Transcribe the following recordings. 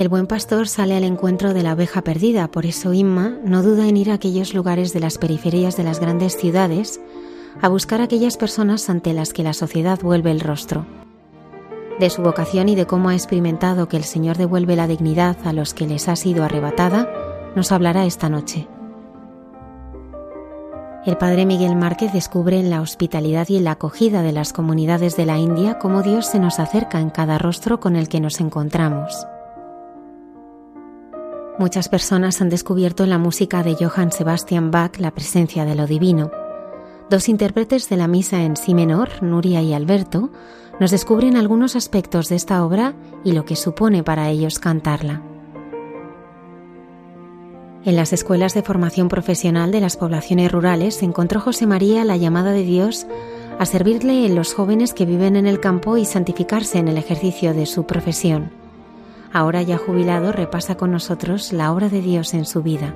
El buen pastor sale al encuentro de la oveja perdida, por eso Inma no duda en ir a aquellos lugares de las periferias de las grandes ciudades a buscar a aquellas personas ante las que la sociedad vuelve el rostro. De su vocación y de cómo ha experimentado que el Señor devuelve la dignidad a los que les ha sido arrebatada, nos hablará esta noche. El padre Miguel Márquez descubre en la hospitalidad y en la acogida de las comunidades de la India cómo Dios se nos acerca en cada rostro con el que nos encontramos. Muchas personas han descubierto en la música de Johann Sebastian Bach la presencia de lo divino. Dos intérpretes de la misa en si menor, Nuria y Alberto, nos descubren algunos aspectos de esta obra y lo que supone para ellos cantarla. En las escuelas de formación profesional de las poblaciones rurales encontró José María la llamada de Dios a servirle en los jóvenes que viven en el campo y santificarse en el ejercicio de su profesión ahora ya jubilado, repasa con nosotros la obra de Dios en su vida.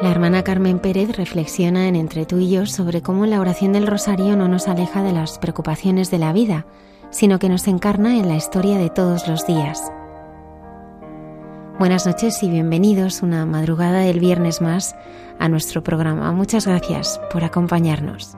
La hermana Carmen Pérez reflexiona en Entre tú y yo sobre cómo la oración del rosario no nos aleja de las preocupaciones de la vida, sino que nos encarna en la historia de todos los días. Buenas noches y bienvenidos una madrugada del viernes más a nuestro programa. Muchas gracias por acompañarnos.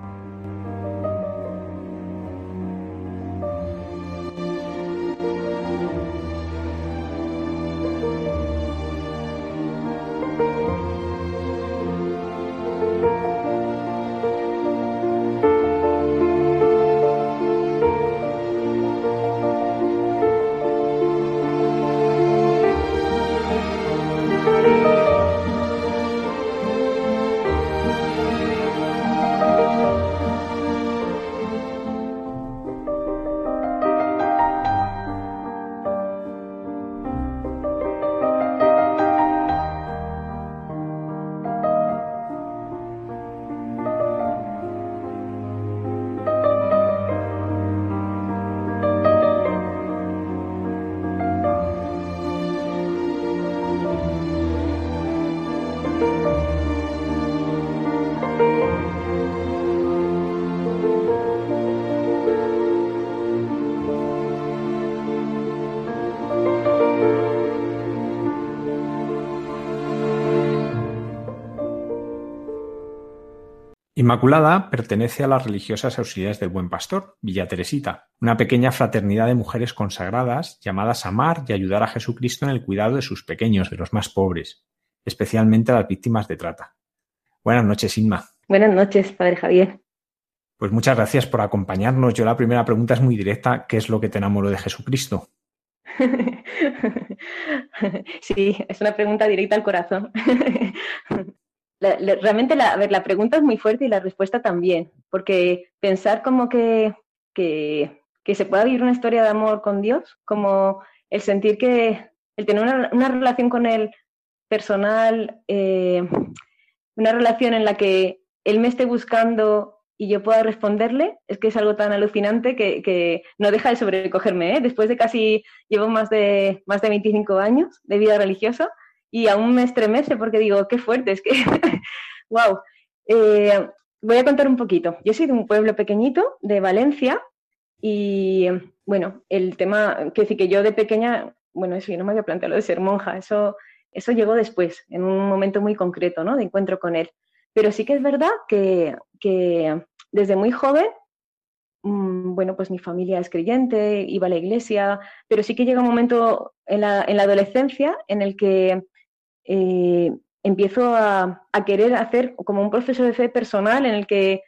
Inmaculada pertenece a las religiosas auxiliares del Buen Pastor, Villa Teresita, una pequeña fraternidad de mujeres consagradas llamadas a amar y ayudar a Jesucristo en el cuidado de sus pequeños, de los más pobres, especialmente a las víctimas de trata. Buenas noches, Inma. Buenas noches, Padre Javier. Pues muchas gracias por acompañarnos. Yo la primera pregunta es muy directa. ¿Qué es lo que te enamoró de Jesucristo? sí, es una pregunta directa al corazón. realmente la, ver, la pregunta es muy fuerte y la respuesta también, porque pensar como que, que, se pueda vivir una historia de amor con Dios, como el sentir que, el tener una, relación con Él personal, eh, una relación en la que Él me esté buscando y yo pueda responderle, es que es algo tan alucinante que, no deja de sobrecogerme. ¿eh? Después de casi, llevo más de, más de 25 años de vida religiosa, y aún me estremece porque digo, qué fuerte, es que, wow. Eh, voy a contar un poquito. Yo soy de un pueblo pequeñito de Valencia y, bueno, el tema, que decir que yo de pequeña, bueno, eso yo no me había planteado de ser monja, eso, eso llegó después, en un momento muy concreto, ¿no? De encuentro con él. Pero sí que es verdad que, que desde muy joven mm, bueno, pues mi familia es creyente, iba a la iglesia, pero sí que llega un momento en la, adolescencia en el que eh, empiezo a, querer hacer como un proceso de fe personal en el que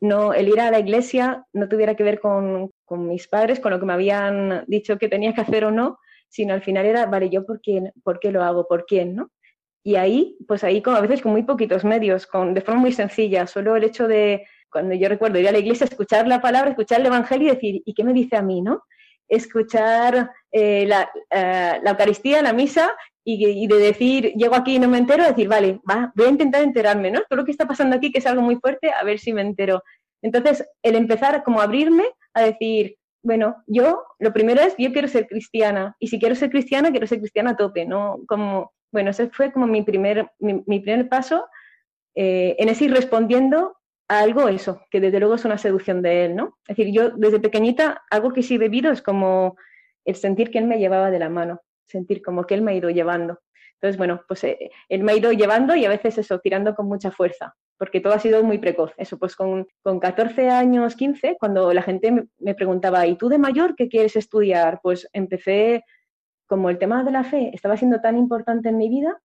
no, el ir a la iglesia no tuviera que ver con, mis padres, con lo que me habían dicho que tenía que hacer o no, sino al final era, vale, yo por quién, por qué lo hago, por quién, ¿no? Y ahí, pues ahí como a veces con muy poquitos medios, con, de forma muy sencilla, solo el hecho de, cuando yo recuerdo ir a la iglesia, escuchar la palabra, escuchar el Evangelio y decir, ¿y qué me dice a mí, no? Escuchar eh, la, eh, la, Eucaristía, la misa, y, de decir, llego aquí y no me entero, decir, vale, va, voy a intentar enterarme, ¿no? Todo lo que está pasando aquí, que es algo muy fuerte, a ver si me entero. Entonces, el empezar como a abrirme a decir, bueno, yo, lo primero es, yo quiero ser cristiana, y si quiero ser cristiana, quiero ser cristiana a tope, ¿no? Como, bueno, ese fue como mi primer, mi, primer paso eh, en ese ir respondiendo algo eso, que desde luego es una seducción de él, ¿no? Es decir, yo desde pequeñita, algo que sí he bebido es como el sentir que él me llevaba de la mano, sentir como que él me ha ido llevando. Entonces, bueno, pues eh, él me ha ido llevando y a veces eso, tirando con mucha fuerza, porque todo ha sido muy precoz. Eso, pues con, con 14 años, 15, cuando la gente me, preguntaba, ¿y tú de mayor qué quieres estudiar? Pues empecé, como el tema de la fe estaba siendo tan importante en mi vida,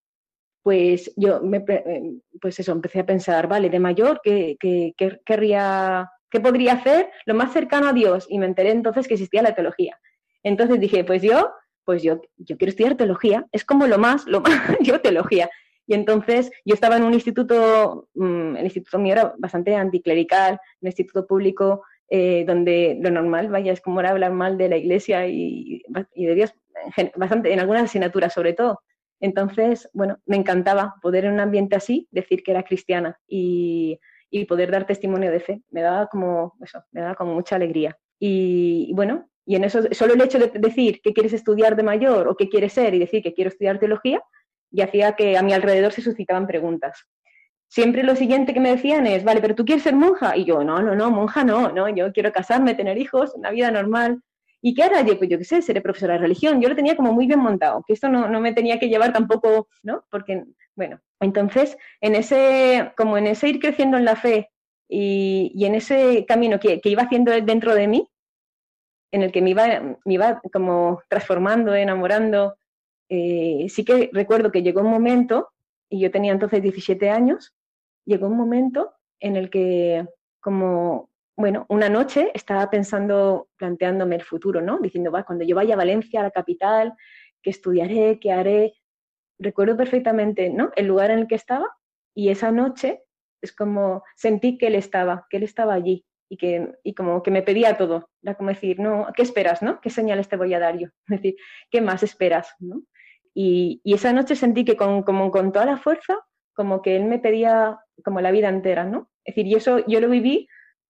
pues yo me, eh, pues eso, empecé a pensar, vale, de mayor, ¿qué, qué, qué, querría, ¿qué podría hacer lo más cercano a Dios? Y me enteré entonces que existía la teología. Entonces dije, pues yo pues yo, yo quiero estudiar teología, es como lo más, lo más, yo teología. Y entonces yo estaba en un instituto, mm, el instituto mío era bastante anticlerical, un instituto público eh, donde lo normal, vaya, es como era hablar mal de la iglesia y, de Dios, bastante, en algunas asignaturas sobre todo. Entonces, bueno, me encantaba poder en un ambiente así decir que era cristiana y, y poder dar testimonio de fe. Me daba como, eso, me daba como mucha alegría. Y, bueno, y en eso, solo el hecho de decir que quieres estudiar de mayor o qué quieres ser y decir que quiero estudiar teología, y hacía que a mi alrededor se suscitaban preguntas. Siempre lo siguiente que me decían es, vale, pero tú quieres ser monja. Y yo, no, no, no, monja no, no, yo quiero casarme, tener hijos, una vida normal. ¿Y qué hará yo? Pues yo qué sé, seré profesora de religión. Yo lo tenía como muy bien montado, que esto no, no me tenía que llevar tampoco, ¿no? Porque, bueno, entonces, en ese, como en ese ir creciendo en la fe y, y en ese camino que, que, iba haciendo dentro de mí, en el que me iba, me iba como transformando, enamorando. Eh, sí que recuerdo que llegó un momento, y yo tenía entonces 17 años, llegó un momento en el que como, bueno, una noche estaba pensando, planteándome el futuro, ¿no? Diciendo, va, cuando yo vaya a Valencia, a la capital, ¿qué estudiaré? ¿Qué haré? Recuerdo perfectamente, ¿no? El lugar en el que estaba y esa noche es como sentí que él estaba, que él estaba allí y, que, y como que me pedía todo. Era como decir, no, ¿qué esperas? ¿no? ¿Qué señales te voy a dar yo? Es decir, ¿qué más esperas? ¿no? Y, esa noche sentí que con, como con toda la fuerza, como que él me pedía como la vida entera, ¿no? Es decir, y eso yo lo viví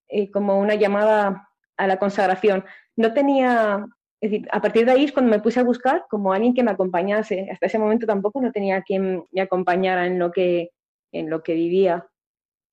eh, como una llamada a la consagración. No tenía, es decir, a partir de ahí es cuando me puse a buscar como alguien que me acompañase. Hasta ese momento tampoco no tenía quien me acompañara en lo que, en lo que vivía.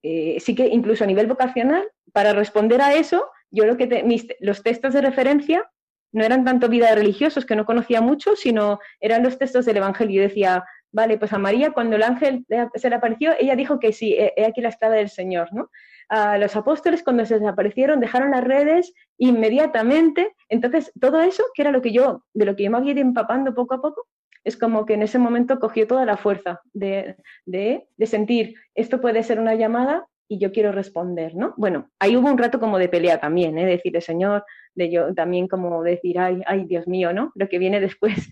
Eh, sí que incluso a nivel vocacional, para responder a eso, yo lo que los textos de referencia no eran tanto vida de religiosos, que no conocía mucho, sino eran los textos del Evangelio. Yo decía, vale, pues a María cuando el ángel se le apareció, ella dijo que sí, he aquí la esclava del Señor, ¿no? A los apóstoles cuando se desaparecieron dejaron las redes inmediatamente. Entonces, todo eso, que era lo que yo, de lo que yo me había ido empapando poco a poco, es como que en ese momento cogió toda la fuerza de, de, sentir, esto puede ser una llamada y yo quiero responder, ¿no? Bueno, ahí hubo un rato como de pelea también, ¿eh? Decir, Señor, de yo también como decir, ay, ay, Dios mío, ¿no? Lo que viene después.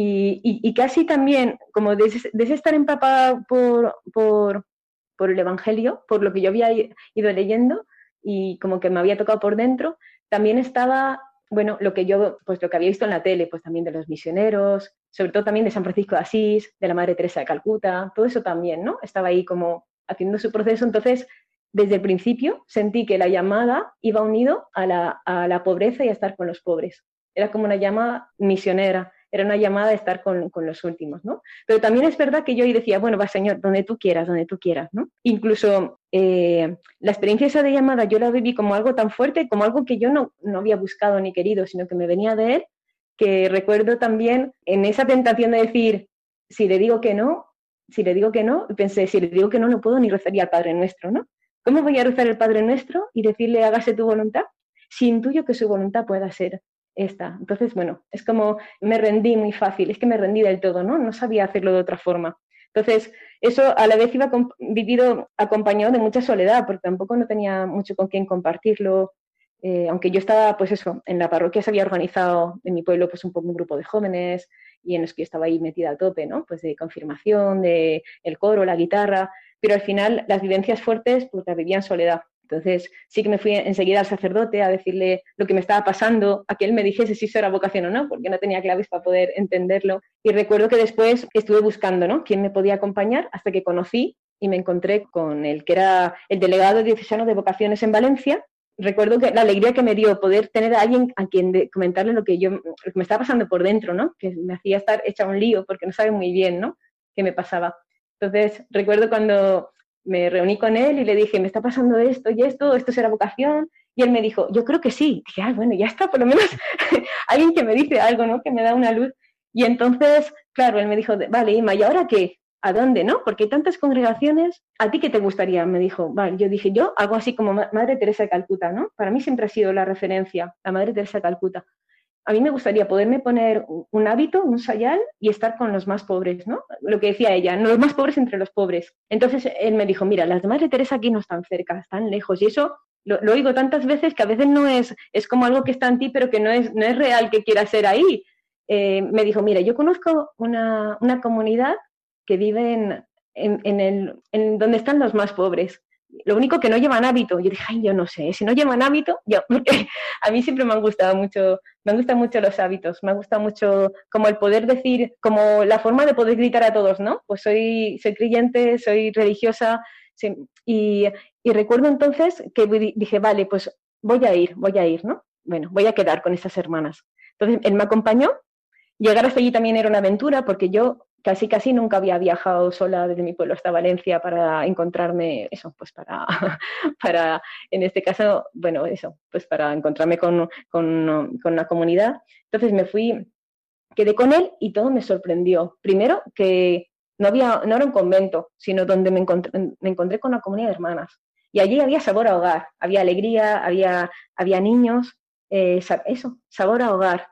Y, casi también, como de, estar empapada por, por, por, el Evangelio, por lo que yo había ido leyendo y como que me había tocado por dentro, también estaba bueno, lo que yo, pues lo que había visto en la tele, pues también de los misioneros, sobre todo también de San Francisco de Asís, de la Madre Teresa de Calcuta, todo eso también, ¿no? Estaba ahí como haciendo su proceso, entonces desde el principio sentí que la llamada iba unido a la, a la pobreza y a estar con los pobres. Era como una llamada misionera, era una llamada de estar con, con, los últimos, ¿no? Pero también es verdad que yo ahí decía, bueno, va Señor, donde tú quieras, donde tú quieras, ¿no? Incluso eh, la experiencia esa de llamada yo la viví como algo tan fuerte, como algo que yo no, no había buscado ni querido, sino que me venía de Él, que recuerdo también en esa tentación de decir, si le digo que no, si le digo que no, pensé, si le digo que no, no puedo ni rezar al Padre Nuestro, ¿no? ¿Cómo voy a rezar el Padre Nuestro y decirle hágase tu voluntad? si intuyo que su voluntad pueda ser esta. Entonces, bueno, es como me rendí muy fácil, es que me rendí del todo, ¿no? No sabía hacerlo de otra forma. Entonces, eso a la vez iba vivido acompañado de mucha soledad, porque tampoco no tenía mucho con quién compartirlo. Eh, aunque yo estaba, pues eso, en la parroquia se había organizado en mi pueblo pues un un grupo de jóvenes y en los que yo estaba ahí metida a tope, ¿no? Pues de confirmación, de el coro, la guitarra, pero al final las vivencias fuertes pues las vivía soledad. Entonces sí que me fui enseguida al sacerdote a decirle lo que me estaba pasando, a que él me dijese si eso era vocación o no, porque no tenía claves para poder entenderlo. Y recuerdo que después estuve buscando ¿no? quién me podía acompañar hasta que conocí y me encontré con el que era el delegado diocesano de vocaciones en Valencia. Recuerdo que la alegría que me dio poder tener a alguien a quien comentarle lo que yo me estaba pasando por dentro, ¿no? Que me hacía estar hecha un lío porque no sabe muy bien, ¿no? qué me pasaba. Entonces, recuerdo cuando me reuní con él y le dije, me está pasando esto y esto, esto será vocación. Y él me dijo, yo creo que sí. dije, ah, bueno, ya está, por lo menos alguien que me dice algo, ¿no? Que me da una luz. Y entonces, claro, él me dijo, vale, Ima, ¿y ahora qué? ¿A dónde, no? Porque hay tantas congregaciones. ¿A ti qué te gustaría? Me dijo, vale, yo dije, yo algo así como Madre Teresa de Calcuta, ¿no? Para mí siempre ha sido la referencia, la Madre Teresa de Calcuta a mí me gustaría poderme poner un hábito, un sayal y estar con los más pobres, ¿no? Lo que decía ella, los más pobres entre los pobres. Entonces él me dijo, mira, las de Madre Teresa aquí no están cerca, están lejos. Y eso lo, oigo tantas veces que a veces no es, es como algo que está en ti, pero que no es, no es real que quiera ser ahí. Eh, me dijo, mira, yo conozco una, comunidad que vive en, en, el, en donde están los más pobres. Lo único que no llevan hábito. Yo dije, ay, yo no sé, si no llevan hábito, yo, porque a mí siempre me han gustado mucho, me gustan mucho los hábitos, me gusta mucho como el poder decir, como la forma de poder gritar a todos, ¿no? Pues soy, soy creyente, soy religiosa, y, y recuerdo entonces que dije, vale, pues voy a ir, voy a ir, ¿no? Bueno, voy a quedar con esas hermanas. Entonces, él me acompañó. Llegar hasta allí también era una aventura porque yo casi casi nunca había viajado sola desde mi pueblo hasta Valencia para encontrarme eso, pues para, para en este caso, bueno, eso, pues para encontrarme con, con, con la comunidad. Entonces me fui, quedé con él y todo me sorprendió. Primero que no, había, no era un convento, sino donde me encontré, me encontré con una comunidad de hermanas. Y allí había sabor a hogar, había alegría, había, había niños, eh, eso, sabor a hogar.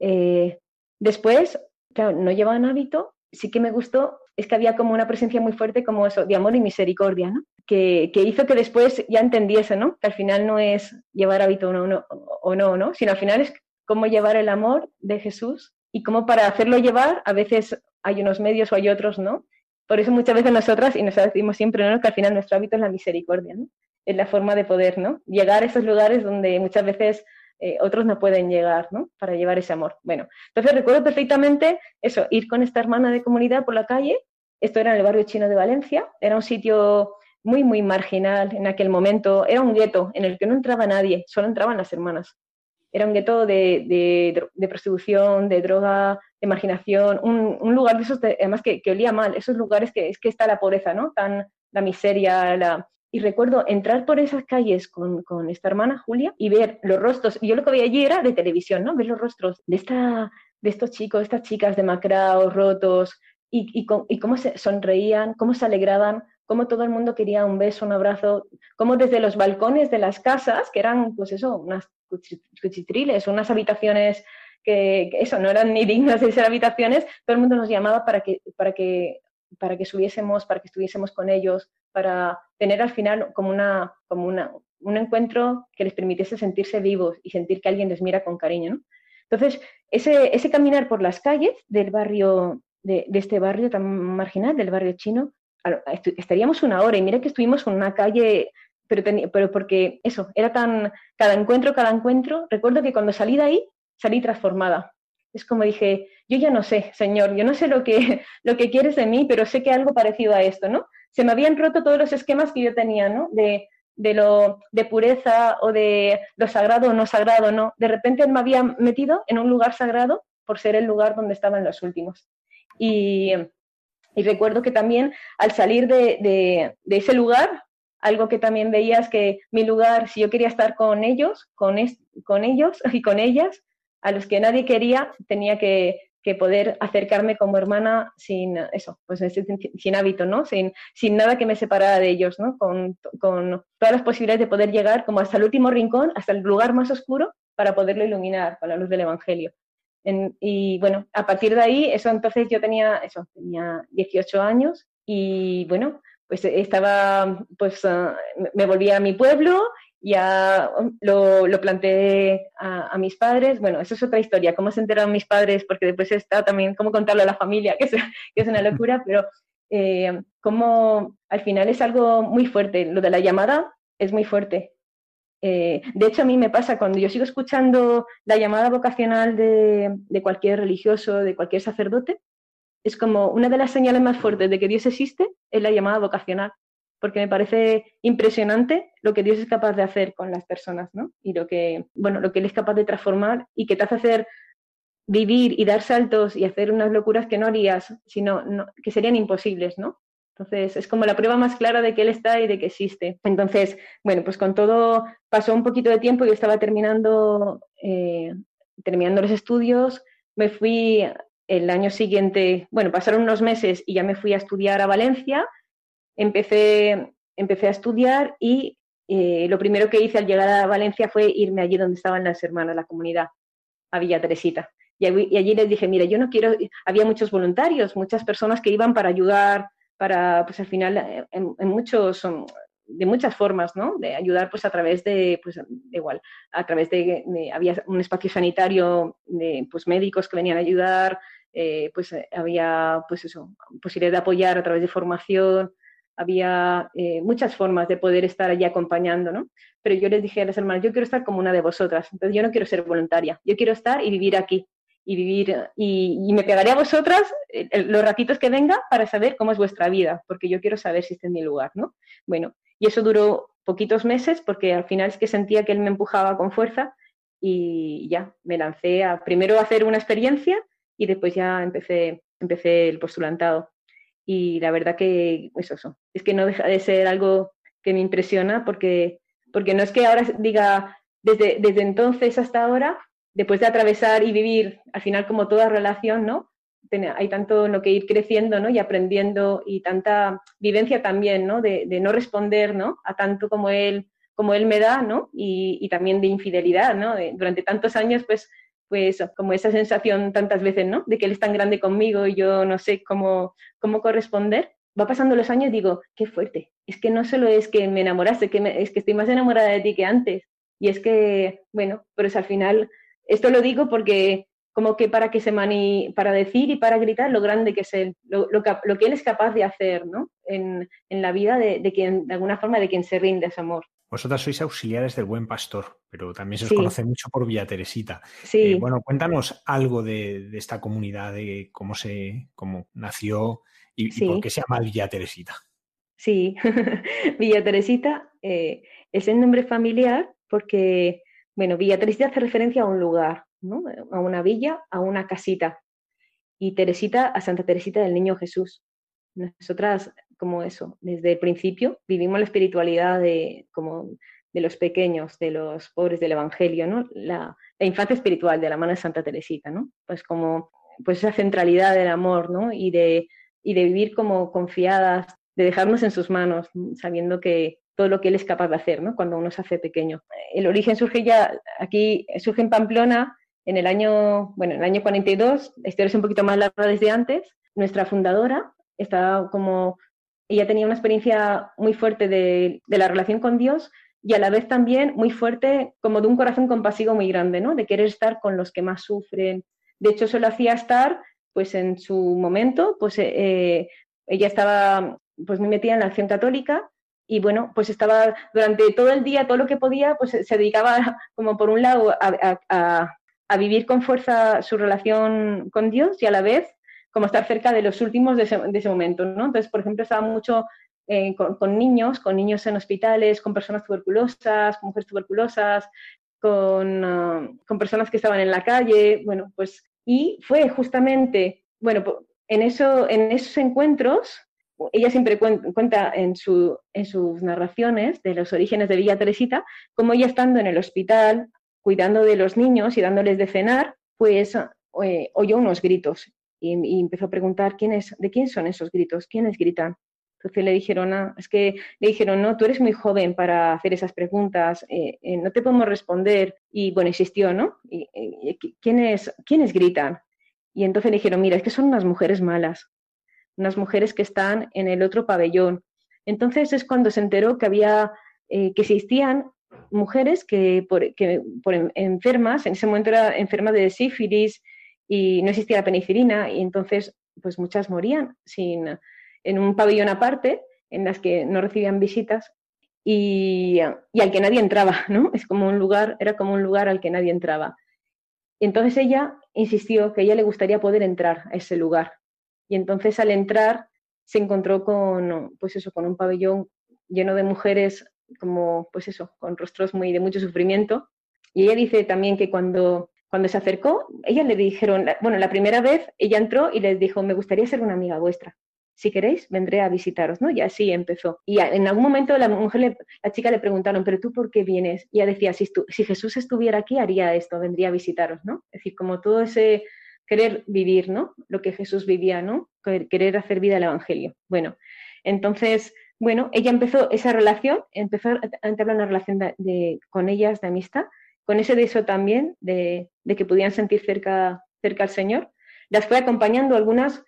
Eh, después, claro, no llevaban hábito, sí que me gustó es que había como una presencia muy fuerte como eso, de amor y misericordia, ¿no? Que, hizo que después ya entendiese, ¿no? Que al final no es llevar hábito o no, o no, ¿no? Sino al final es cómo llevar el amor de Jesús y cómo para hacerlo llevar a veces hay unos medios o hay otros, ¿no? Por eso muchas veces nosotras, y nos decimos siempre, ¿no? Que al final nuestro hábito es la misericordia, ¿no? Es la forma de poder, ¿no? Llegar a esos lugares donde muchas veces eh, otros no pueden llegar, ¿no? Para llevar ese amor. Bueno, entonces recuerdo perfectamente eso, ir con esta hermana de comunidad por la calle, esto era en el barrio chino de Valencia, era un sitio muy, muy marginal en aquel momento, era un gueto en el que no entraba nadie, solo entraban las hermanas. Era un gueto de, de, prostitución, de droga, de marginación, un, lugar de esos, además que, que, olía mal, esos lugares que es que está la pobreza, ¿no? Tan, la miseria, la, y recuerdo entrar por esas calles con, esta hermana Julia y ver los rostros. Y yo lo que veía allí era de televisión, ¿no? Ver los rostros de, esta, de estos chicos, estas chicas demacrados, rotos, y, y, cómo se sonreían, cómo se alegraban, cómo todo el mundo quería un beso, un abrazo, cómo desde los balcones de las casas, que eran, pues eso, unas cuchitriles, unas habitaciones que, que, eso, no eran ni dignas de ser habitaciones, todo el mundo nos llamaba para que, para que para que subiésemos, para que estuviésemos con ellos, para tener al final como, una, como una, un encuentro que les permitiese sentirse vivos y sentir que alguien les mira con cariño. Entonces, ese, ese caminar por las calles del barrio, de, este barrio tan marginal, del barrio chino, estaríamos una hora y mira que estuvimos en una calle, pero, pero porque eso, era tan, cada encuentro, cada encuentro, recuerdo que cuando salí de ahí, salí transformada, es como dije, yo ya no sé, Señor, yo no sé lo que, lo que quieres de mí, pero sé que algo parecido a esto, ¿no? Se me habían roto todos los esquemas que yo tenía, ¿no? De, de lo de pureza o de lo sagrado o no sagrado, ¿no? De repente me había metido en un lugar sagrado por ser el lugar donde estaban los últimos. Y, y recuerdo que también al salir de, de, ese lugar, algo que también veía es que mi lugar, si yo quería estar con ellos, con, con ellos y con ellas, a los que nadie quería, tenía que, poder acercarme como hermana sin eso, pues sin, hábito, ¿no? Sin, sin nada que me separara de ellos, ¿no? Con, con, todas las posibilidades de poder llegar como hasta el último rincón, hasta el lugar más oscuro, para poderlo iluminar con la luz del Evangelio. y bueno, a partir de ahí, eso entonces yo tenía, eso, tenía 18 años y bueno, pues estaba, pues ah, me volví a mi pueblo ya lo, lo planteé a, mis padres. Bueno, eso es otra historia, cómo se enteraron mis padres, porque después está también cómo contarlo a la familia, que es, que es una locura, pero eh, como al final es algo muy fuerte. Lo de la llamada es muy fuerte. Eh, de hecho, a mí me pasa cuando yo sigo escuchando la llamada vocacional de, de cualquier religioso, de cualquier sacerdote, es como una de las señales más fuertes de que Dios existe, es la llamada vocacional porque me parece impresionante lo que Dios es capaz de hacer con las personas, ¿no? Y lo que, bueno, lo que Él es capaz de transformar y que te hace hacer vivir y dar saltos y hacer unas locuras que no harías, sino que serían imposibles, ¿no? Entonces, es como la prueba más clara de que Él está y de que existe. Entonces, bueno, pues con todo pasó un poquito de tiempo, yo estaba terminando, eh, terminando los estudios, me fui el año siguiente, bueno, pasaron unos meses y ya me fui a estudiar a Valencia empecé, empecé a estudiar y eh, lo primero que hice al llegar a Valencia fue irme allí donde estaban las hermanas, la comunidad, a Villa Teresita. Y, allí les dije, mira, yo no quiero, había muchos voluntarios, muchas personas que iban para ayudar, para, pues al final, eh, en, muchos, de muchas formas, ¿no? De ayudar, pues a través de, pues igual, a través de, había un espacio sanitario de, pues médicos que venían a ayudar, eh, pues había, pues eso, posibilidad de apoyar a través de formación, había eh, muchas formas de poder estar allí acompañando, ¿no? Pero yo les dije a las hermanas, yo quiero estar como una de vosotras, entonces yo no quiero ser voluntaria, yo quiero estar y vivir aquí, y vivir, y, me pegaré a vosotras eh, los ratitos que venga para saber cómo es vuestra vida, porque yo quiero saber si está en mi lugar, ¿no? Bueno, y eso duró poquitos meses, porque al final es que sentía que él me empujaba con fuerza, y ya, me lancé a primero hacer una experiencia, y después ya empecé, empecé el postulantado y la verdad que pues eso, es que no deja de ser algo que me impresiona porque, porque no es que ahora diga desde, desde entonces hasta ahora, después de atravesar y vivir al final como toda relación, ¿no? Hay tanto en lo que ir creciendo, ¿no? Y aprendiendo y tanta vivencia también, ¿no? De, de no responder, ¿no? A tanto como él, como él me da, ¿no? Y, y también de infidelidad, ¿no? durante tantos años, pues pues como esa sensación tantas veces, ¿no? De que él es tan grande conmigo y yo no sé cómo, cómo corresponder. Va pasando los años y digo, qué fuerte. Es que no solo es que me enamoraste, que es que estoy más enamorada de ti que antes. Y es que, bueno, pero es al final, esto lo digo porque como que para que se mani, para decir y para gritar lo grande que es él, lo, lo, que él es capaz de hacer, ¿no? En, en la vida de, de, quien, de alguna forma, de quien se rinde ese amor. Vosotras sois auxiliares del Buen Pastor, pero también se os conoce mucho por Villa Teresita. Sí. Eh, bueno, cuéntanos algo de, esta comunidad, de cómo se, cómo nació y, por qué se llama Villa Teresita. Sí, Villa Teresita eh, es el nombre familiar porque, bueno, Villa Teresita hace referencia a un lugar, ¿no? A una villa, a una casita. Y Teresita a Santa Teresita del Niño Jesús. Nosotras como eso, desde el principio vivimos la espiritualidad de, como de los pequeños, de los pobres del Evangelio, ¿no? La, infancia espiritual de la mano de Santa Teresita, ¿no? Pues como pues esa centralidad del amor, ¿no? Y de, y de vivir como confiadas, de dejarnos en sus manos, sabiendo que todo lo que Él es capaz de hacer, ¿no? Cuando uno se hace pequeño. El origen surge ya, aquí surge en Pamplona en el año, bueno, en el año 42, la historia es un poquito más larga desde antes, nuestra fundadora está como ella tenía una experiencia muy fuerte de, la relación con Dios y a la vez también muy fuerte como de un corazón compasivo muy grande, ¿no? De querer estar con los que más sufren. De hecho, eso lo hacía estar, pues en su momento, pues eh, eh, ella estaba pues muy metida en la acción católica y bueno, pues estaba durante todo el día, todo lo que podía, pues se dedicaba como por un lado a, a vivir con fuerza su relación con Dios y a la vez como estar cerca de los últimos de ese, momento, ¿no? Entonces, por ejemplo, estaba mucho eh, con, niños, con niños en hospitales, con personas tuberculosas, con mujeres tuberculosas, con, ah, personas que estaban en la calle, bueno, pues, y fue justamente, bueno, en, eso, en esos encuentros, ella siempre cuenta en sus narraciones de los orígenes de Villa Teresita, como ella estando en el hospital, cuidando de los niños y dándoles de cenar, pues eh, oyó unos gritos y, empezó a preguntar quién es, de quién son esos gritos, quiénes gritan. Entonces le dijeron, es que le dijeron, no, tú eres muy joven para hacer esas preguntas, eh, eh, no te podemos responder. Y bueno, insistió, ¿no? Y, ¿quiénes, ¿Quiénes gritan? Y entonces le dijeron, mira, es que son unas mujeres malas, unas mujeres que están en el otro pabellón. Entonces es cuando se enteró que había, que existían mujeres que por, que por enfermas, en ese momento era enferma de sífilis y no existía la penicilina y entonces pues muchas morían sin, en un pabellón aparte en las que no recibían visitas y, y, al que nadie entraba, ¿no? Es como un lugar, era como un lugar al que nadie entraba. Entonces ella insistió que ella le gustaría poder entrar a ese lugar. Y entonces al entrar se encontró con, pues eso, con un pabellón lleno de mujeres como, pues eso, con rostros muy de mucho sufrimiento. Y ella dice también que cuando, cuando se acercó, ella le dijeron, bueno, la primera vez ella entró y les dijo, me gustaría ser una amiga vuestra. Si queréis, vendré a visitaros, ¿no? Y así empezó. Y en algún momento la mujer, la chica le preguntaron, ¿pero tú por qué vienes? Y ella decía, si, Jesús estuviera aquí, haría esto, vendría a visitaros, ¿no? Es decir, como todo ese querer vivir, ¿no? Lo que Jesús vivía, ¿no? Querer hacer vida al Evangelio. Bueno, entonces bueno, ella empezó esa relación, empezó a entablar una relación de, con ellas de amistad, con ese deseo también de, que podían sentir cerca, al Señor. Las fue acompañando, algunas,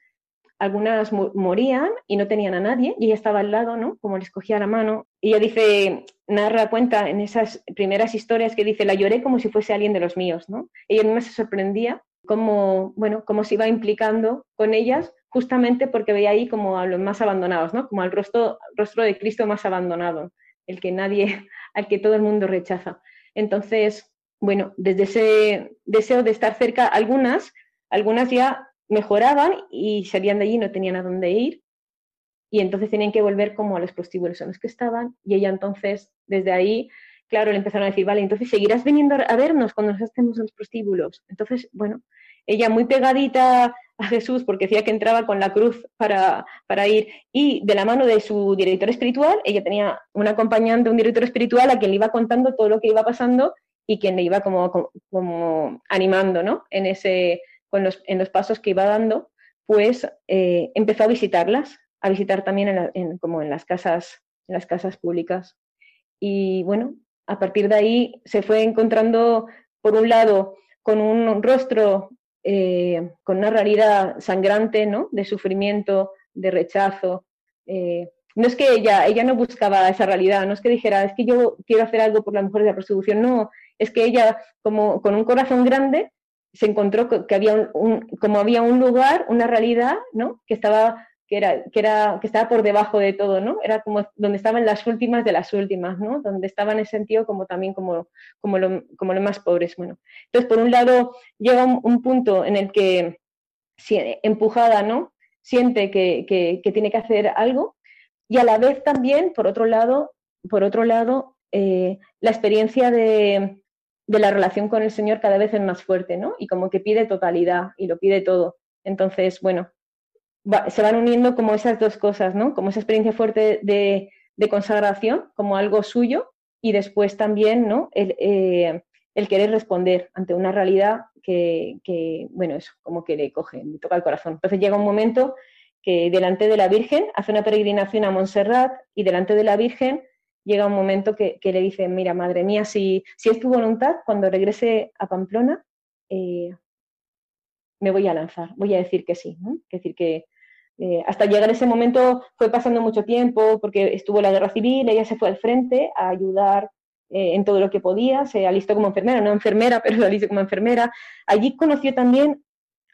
algunas morían y no tenían a nadie, y ella estaba al lado, ¿no? Como les cogía la mano. Y ella dice, narra cuenta en esas primeras historias que dice, la lloré como si fuese alguien de los míos, ¿no? Ella misma se sorprendía cómo, bueno, cómo se iba implicando con ellas justamente porque veía ahí como a los más abandonados, ¿no? Como al rostro, rostro de Cristo más abandonado, el que nadie, al que todo el mundo rechaza. Entonces, bueno, desde ese deseo de estar cerca, algunas, algunas ya mejoraban y salían de allí, no tenían a dónde ir, y entonces tenían que volver como a los prostíbulos en los que estaban, y ella entonces, desde ahí, claro, le empezaron a decir, vale, entonces seguirás viniendo a vernos cuando nos estemos en los prostíbulos. Entonces, bueno, ella muy pegadita a Jesús porque decía que entraba con la cruz para, para, ir y de la mano de su director espiritual, ella tenía un acompañante, un director espiritual a quien le iba contando todo lo que iba pasando y quien le iba como, como, animando ¿no? en, ese, con los, en los pasos que iba dando, pues eh, empezó a visitarlas, a visitar también en como en las casas, en las casas públicas. Y bueno, a partir de ahí se fue encontrando, por un lado, con un rostro eh, con una realidad sangrante, ¿no? De sufrimiento, de rechazo. Eh, no es que ella, ella no buscaba esa realidad, no es que dijera, es que yo quiero hacer algo por las mujeres de la prostitución, no, es que ella, como con un corazón grande, se encontró que había un, como había un lugar, una realidad, ¿no? Que estaba que era, que era, estaba por debajo de todo, ¿no? Era como donde estaban las últimas de las últimas, ¿no? Donde estaban en ese sentido como también como, como, lo, los más pobres, bueno. Entonces, por un lado, llega un, punto en el que, empujada, ¿no? Siente que, que, tiene que hacer algo y a la vez también, por otro lado, por otro lado, eh, la experiencia de, de la relación con el Señor cada vez es más fuerte, ¿no? Y como que pide totalidad y lo pide todo. Entonces, bueno, se van uniendo como esas dos cosas, ¿no? Como esa experiencia fuerte de, consagración, como algo suyo, y después también, ¿no? Eh, el, querer responder ante una realidad que, bueno, eso, como que le coge, le toca el corazón. Entonces llega un momento que delante de la Virgen hace una peregrinación a Montserrat y delante de la Virgen llega un momento que, le dice, mira, madre mía, si, si, es tu voluntad, cuando regrese a Pamplona, eh, me voy a lanzar, voy a decir que sí. ¿no? Es decir, que eh, hasta llegar ese momento fue pasando mucho tiempo porque estuvo la guerra civil, ella se fue al frente a ayudar eh, en todo lo que podía, se alistó como enfermera, no enfermera, pero se alistó como enfermera. Allí conoció también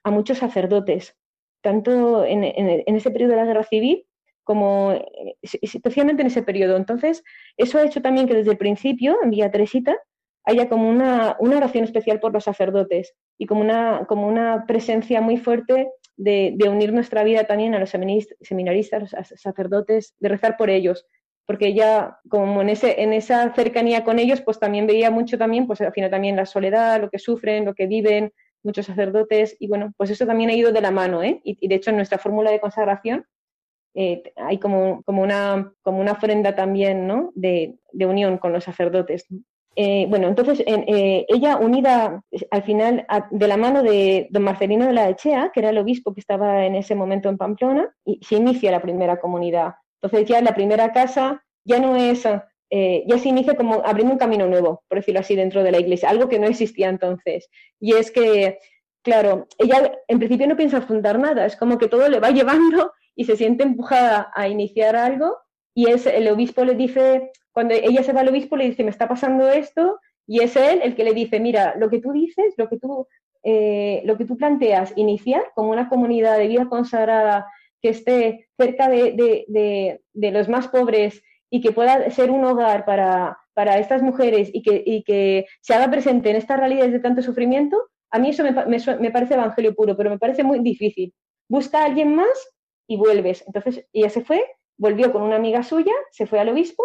a muchos sacerdotes, tanto en, ese periodo de la guerra civil como eh, especialmente en ese periodo. Entonces, eso ha hecho también que desde el principio, en Villa Teresita, haya como una, oración especial por los sacerdotes y como una, como una presencia muy fuerte de, unir nuestra vida también a los seminaristas, a los sacerdotes, de rezar por ellos, porque ella, como en, ese, en esa cercanía con ellos, pues también veía mucho también, pues al final también la soledad, lo que sufren, lo que viven muchos sacerdotes, y bueno, pues eso también ha ido de la mano, ¿eh? y, de hecho en nuestra fórmula de consagración eh, hay como, como, una, como una ofrenda también, ¿no? De, de unión con los sacerdotes. Eh, bueno, entonces eh, ella unida al final de la mano de don Marcelino de la Echea, que era el obispo que estaba en ese momento en Pamplona, se inicia la primera comunidad. Entonces ya la primera casa ya no es, eh, ya se inicia como abriendo un camino nuevo, por decirlo así, dentro de la iglesia, algo que no existía entonces. Y es que, claro, ella en principio no piensa fundar nada, es como que todo le va llevando y se siente empujada a iniciar algo y es el obispo le dice, cuando ella se va al obispo, le dice, me está pasando esto, y es él el que le dice, mira, lo que tú dices, lo que tú, eh, lo que tú planteas, iniciar como una comunidad de vida consagrada que esté cerca de, los más pobres y que pueda ser un hogar para, para estas mujeres y que, y que, se haga presente en estas realidades de tanto sufrimiento, a mí eso me, me, parece evangelio puro, pero me parece muy difícil. Busca a alguien más y vuelves. Entonces ella se fue volvió con una amiga suya, se fue al obispo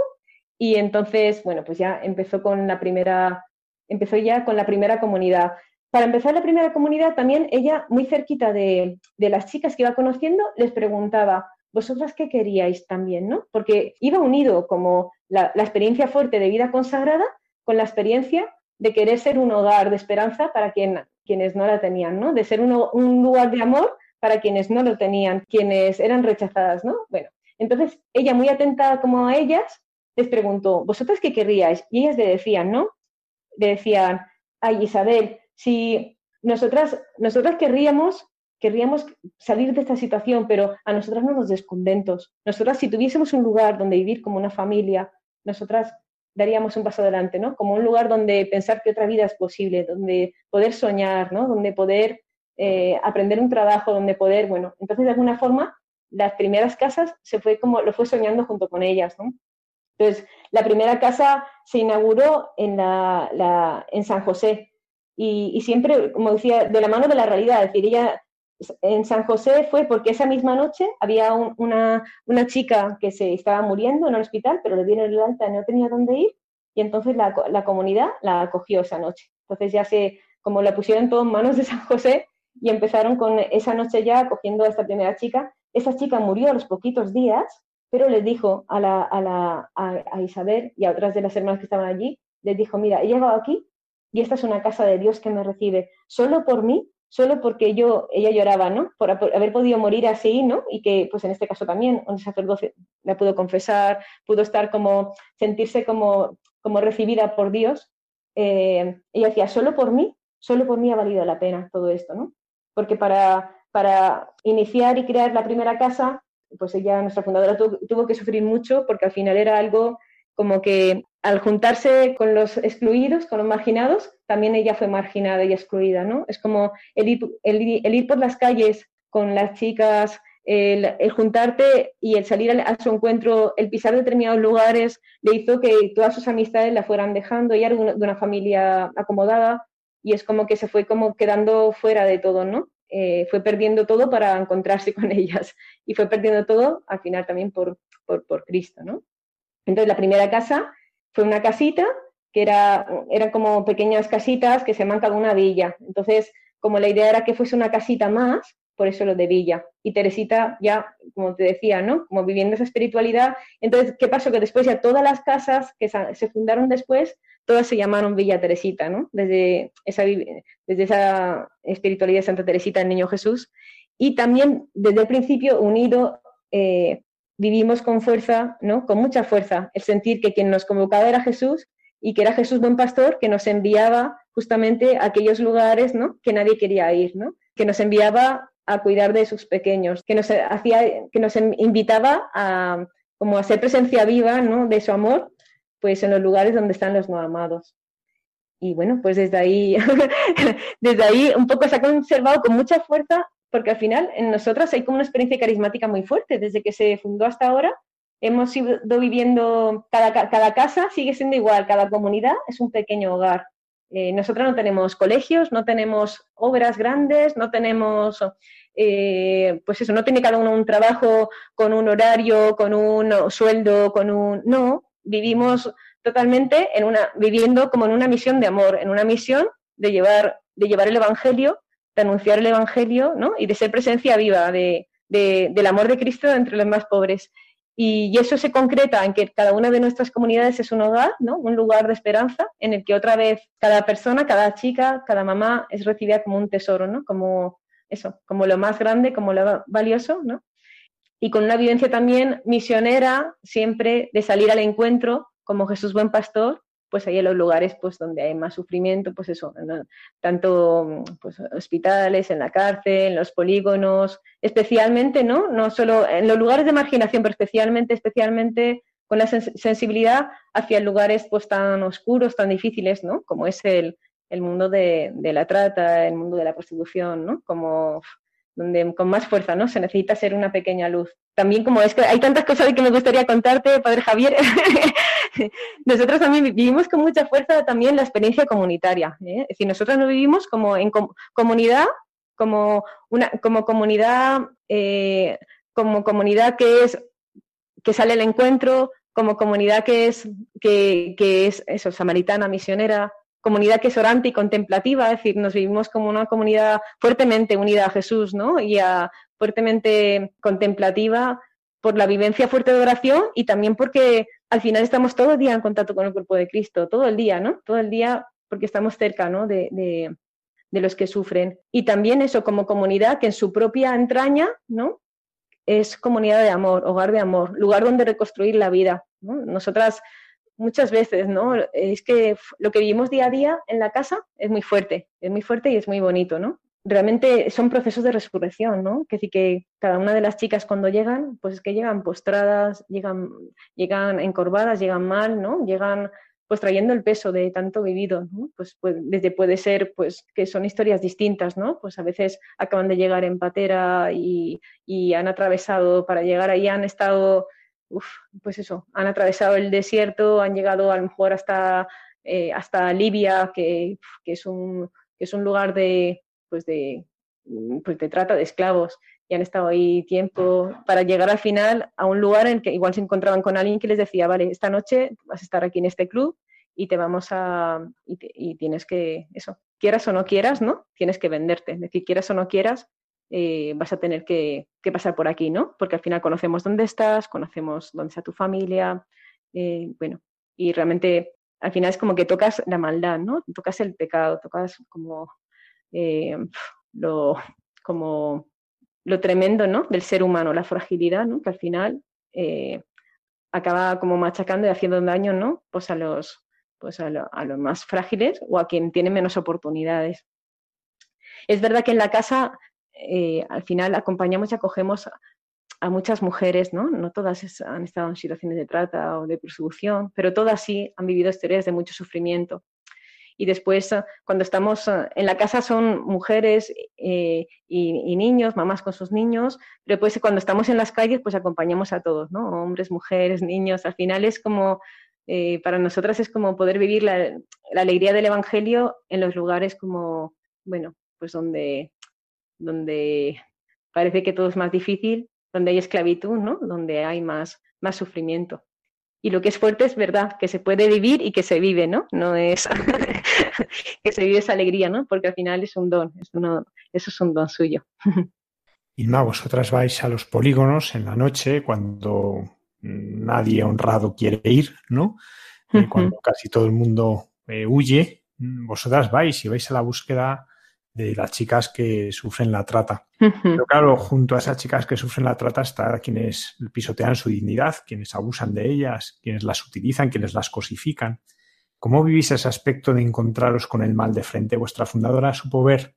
y entonces, bueno, pues ya empezó con la primera, empezó ya con la primera comunidad. Para empezar la primera comunidad, también ella, muy cerquita de, las chicas que iba conociendo, les preguntaba, ¿vosotras qué queríais también? ¿no? Porque iba unido como la, experiencia fuerte de vida consagrada con la experiencia de querer ser un hogar de esperanza para quien, quienes no la tenían, ¿no? De ser un, un lugar de amor para quienes no lo tenían, quienes eran rechazadas, ¿no? Bueno, entonces, ella, muy atenta como a ellas, les preguntó, ¿vosotras qué querríais? Y ellas le decían, ¿no? Le decían, ay, Isabel, si nosotras, nosotras querríamos, querríamos salir de esta situación, pero a nosotras no nos des conventos. Nosotras, si tuviésemos un lugar donde vivir como una familia, nosotras daríamos un paso adelante, ¿no? Como un lugar donde pensar que otra vida es posible, donde poder soñar, ¿no? Donde poder eh, aprender un trabajo, donde poder, bueno, entonces de alguna forma las primeras casas se fue como lo fue soñando junto con ellas, ¿no? Entonces, la primera casa se inauguró en, San José. Y, siempre, como decía, de la mano de la realidad, es decir, ella en San José fue porque esa misma noche había una, chica que se estaba muriendo en el hospital, pero le dieron el alta y no tenía dónde ir, y entonces la, la, comunidad la acogió esa noche. Entonces ya se, como la pusieron todo en manos de San José, y empezaron con esa noche ya acogiendo a esta primera chica, esa chica murió a los poquitos días, pero le dijo a, la, a, la, a, Isabel y a otras de las hermanas que estaban allí, les dijo, mira, he llegado aquí y esta es una casa de Dios que me recibe, solo por mí, solo porque yo, ella lloraba, ¿no? Por, haber podido morir así, ¿no? Y que, pues en este caso también, un sacerdote la pudo confesar, pudo estar como, sentirse como, como recibida por Dios. Eh, ella decía, solo por mí, solo por mí ha valido la pena todo esto, ¿no? Porque para, para iniciar y crear la primera casa, pues ella, nuestra fundadora, tuvo que sufrir mucho porque al final era algo como que al juntarse con los excluidos, con los marginados, también ella fue marginada y excluida, ¿no? Es como el ir, por las calles con las chicas, el, juntarte y el salir a, su encuentro, el pisar determinados lugares, le hizo que todas sus amistades la fueran dejando. Ella era de una familia acomodada y es como que se fue como quedando fuera de todo, ¿no? Eh, fue perdiendo todo para encontrarse con ellas y fue perdiendo todo al final también por, por, Cristo, ¿no? Entonces la primera casa fue una casita que era, eran como pequeñas casitas que se llaman cada una villa. Entonces, como la idea era que fuese una casita más, por eso lo de villa. Y Teresita ya, como te decía, ¿no? Como viviendo esa espiritualidad. Entonces, ¿qué pasó? Que después ya todas las casas que se fundaron después todas se llamaron Villa Teresita, ¿no? Desde esa, desde esa espiritualidad de Santa Teresita, el Niño Jesús. Y también desde el principio unido eh, vivimos con fuerza, ¿no? Con mucha fuerza, el sentir que quien nos convocaba era Jesús y que era Jesús buen pastor que nos enviaba justamente a aquellos lugares, ¿no? Que nadie quería ir, ¿no? Que nos enviaba a cuidar de sus pequeños, que nos hacía, que nos invitaba a como a ser presencia viva, ¿no? De su amor pues en los lugares donde están los no amados. Y bueno, pues desde ahí, desde ahí un poco se ha conservado con mucha fuerza, porque al final en nosotras hay como una experiencia carismática muy fuerte. Desde que se fundó hasta ahora, hemos ido viviendo, cada, cada casa sigue siendo igual, cada comunidad es un pequeño hogar. Eh, nosotras no tenemos colegios, no tenemos obras grandes, no tenemos, eh, pues eso, no tiene cada uno un trabajo con un horario, con un sueldo, con un... No, vivimos totalmente en una, viviendo como en una misión de amor, en una misión de llevar, de llevar el Evangelio, de anunciar el Evangelio, ¿no? Y de ser presencia viva de, del amor de Cristo entre los más pobres. Y, eso se concreta en que cada una de nuestras comunidades es un hogar, ¿no? un lugar de esperanza, en el que otra vez cada persona, cada chica, cada mamá es recibida como un tesoro, ¿no? como eso, como lo más grande, como lo valioso, ¿no? y con una vivencia también misionera, siempre de salir al encuentro como Jesús buen pastor, pues ahí en los lugares pues donde hay más sufrimiento, pues eso, tanto pues, hospitales, en la cárcel, en los polígonos, especialmente, ¿no? No solo en los lugares de marginación, pero especialmente, especialmente con la sensibilidad hacia lugares pues tan oscuros, tan difíciles, ¿no? Como es el, el mundo de, de, la trata, el mundo de la prostitución, ¿no? Como donde con más fuerza, ¿no? Se necesita ser una pequeña luz. También como es que hay tantas cosas que me gustaría contarte, Padre Javier, nosotros también vivimos con mucha fuerza también la experiencia comunitaria. ¿eh? Es decir, nosotros no vivimos como en comunidad, como una como comunidad, eh, como comunidad que es que sale al encuentro, como comunidad que es que, que es eso, samaritana, misionera, comunidad que es orante y contemplativa, es decir, nos vivimos como una comunidad fuertemente unida a Jesús, ¿no? Y a, fuertemente contemplativa por la vivencia fuerte de oración y también porque al final estamos todo el día en contacto con el cuerpo de Cristo, todo el día, ¿no? Todo el día porque estamos cerca, ¿no? De, de, de los que sufren. Y también eso como comunidad que en su propia entraña, ¿no? Es comunidad de amor, hogar de amor, lugar donde reconstruir la vida. ¿no? Nosotras muchas veces, ¿no? Es que lo que vivimos día a día en la casa es muy fuerte, es muy fuerte y es muy bonito, ¿no? Realmente son procesos de resurrección, ¿no? Que sí que cada una de las chicas cuando llegan, pues es que llegan postradas, llegan, llegan encorvadas, llegan mal, ¿no? Llegan pues trayendo el peso de tanto vivido, ¿no? Pues, pues, desde puede ser pues que son historias distintas, ¿no? Pues a veces acaban de llegar en patera y, y han atravesado para llegar ahí, han estado pues eso, han atravesado el desierto, han llegado a lo mejor hasta, eh, hasta Libia, que, es un, es un lugar de, pues de, pues de trata de esclavos y han estado ahí tiempo para llegar al final a un lugar en que igual se encontraban con alguien que les decía, vale, esta noche vas a estar aquí en este club y te vamos a, y, y tienes que, eso, quieras o no quieras, ¿no? Tienes que venderte, es decir, quieras o no quieras, eh, vas a tener que, pasar por aquí, ¿no? Porque al final conocemos dónde estás, conocemos dónde está tu familia, eh, bueno, y realmente al final es como que tocas la maldad, ¿no? Tocas el pecado, tocas como eh, lo, como lo tremendo, ¿no? Del ser humano, la fragilidad, ¿no? Que al final acaba como machacando y haciendo daño, ¿no? Pues a los, pues a, a los más frágiles o a quien tiene menos oportunidades. Es verdad que en la casa eh, al final acompañamos y acogemos a, muchas mujeres, ¿no? No todas han estado en situaciones de trata o de persecución, pero todas sí han vivido historias de mucho sufrimiento. Y después, ah, cuando estamos ah, en la casa, son mujeres eh, y, niños, mamás con sus niños, pero pues cuando estamos en las calles, pues acompañamos a todos, ¿no? Hombres, mujeres, niños. Al final es como, eh, para nosotras es como poder vivir la, la alegría del Evangelio en los lugares como, bueno, pues donde donde parece que todo es más difícil, donde hay esclavitud, ¿no? Donde hay más, más sufrimiento. Y lo que es fuerte es verdad, que se puede vivir y que se vive, ¿no? No es que se vive esa alegría, ¿no? Porque al final es un don, es eso es un don suyo. Inma, vosotras vais a los polígonos en la noche cuando nadie honrado quiere ir, ¿no? Eh, cuando casi todo el mundo eh, huye, vosotras vais y vais a la búsqueda de las chicas que sufren la trata. Pero claro, junto a esas chicas que sufren la trata está quienes pisotean su dignidad, quienes abusan de ellas, quienes las utilizan, quienes las cosifican. ¿Cómo vivís ese aspecto de encontraros con el mal de frente? Vuestra fundadora supo ver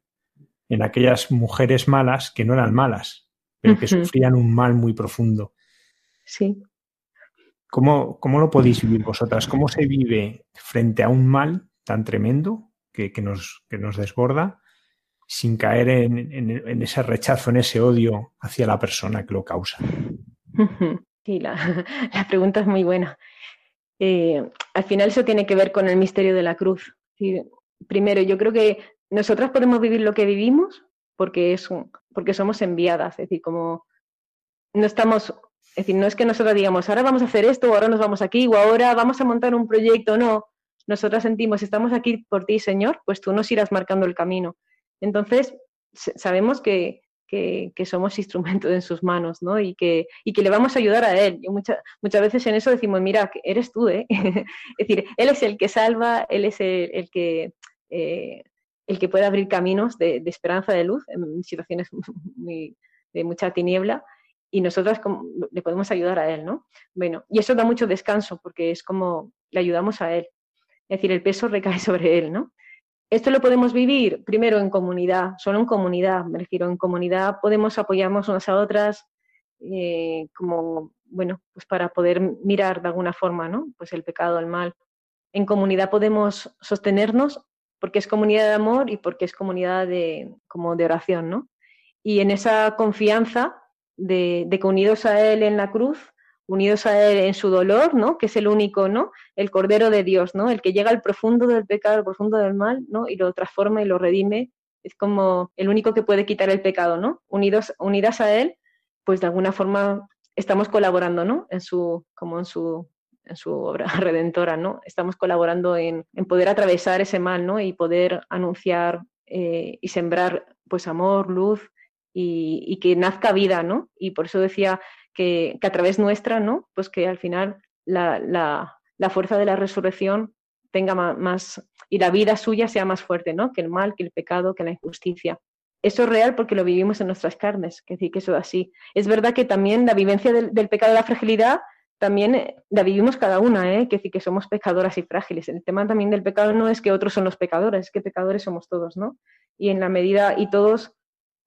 en aquellas mujeres malas que no eran malas, pero que sufrían un mal muy profundo. Sí. ¿Cómo, ¿Cómo, lo podéis vivir vosotras? ¿Cómo se vive frente a un mal tan tremendo que, que, nos, que nos desborda sin caer en, ese rechazo, en ese odio hacia la persona que lo causa. Sí, la, pregunta es muy buena. Eh, al final eso tiene que ver con el misterio de la cruz. primero, yo creo que nosotras podemos vivir lo que vivimos porque, es porque somos enviadas, es decir, como no estamos, es decir, no es que nosotras digamos, ahora vamos a hacer esto, o ahora nos vamos aquí, o ahora vamos a montar un proyecto, no. Nosotras sentimos, estamos aquí por ti, Señor, pues tú nos irás marcando el camino. Entonces, sabemos que, que, somos instrumentos en sus manos, ¿no? Y que, y que le vamos a ayudar a Él. Y muchas, veces en eso decimos, mira, eres tú, ¿eh? es decir, Él es el que salva, Él es el, que... Eh, el que puede abrir caminos de, esperanza, de luz en situaciones de mucha tiniebla y nosotras le podemos ayudar a él, ¿no? Bueno, y eso da mucho descanso porque es como le ayudamos a él. Es decir, el peso recae sobre él, ¿no? Esto lo podemos vivir primero en comunidad, solo en comunidad, me refiero, en comunidad podemos apoyarnos unas a otras eh, como, bueno, pues para poder mirar de alguna forma, ¿no? Pues el pecado, el mal. En comunidad podemos sostenernos porque es comunidad de amor y porque es comunidad de, como de oración, ¿no? Y en esa confianza de, que unidos a Él en la cruz, unidos a Él en su dolor, ¿no? Que es el único, ¿no? El Cordero de Dios, ¿no? El que llega al profundo del pecado, al profundo del mal, ¿no? Y lo transforma y lo redime. Es como el único que puede quitar el pecado, ¿no? Unidos, unidas a Él, pues de alguna forma estamos colaborando, ¿no? En su, como en su, en su obra redentora, ¿no? Estamos colaborando en, poder atravesar ese mal, ¿no? Y poder anunciar eh, y sembrar, pues, amor, luz, y, que nazca vida, ¿no? Y por eso decía que, a través nuestra, ¿no? Pues que al final la, fuerza de la resurrección tenga más, y la vida suya sea más fuerte, ¿no? Que el mal, que el pecado, que la injusticia. Eso es real porque lo vivimos en nuestras carnes, que decir que eso es así. Es verdad que también la vivencia del, pecado de la fragilidad también eh, la vivimos cada una, ¿eh? que decir que somos pecadoras y frágiles. El tema también del pecado no es que otros son los pecadores, es que pecadores somos todos, ¿no? Y en la medida, y todos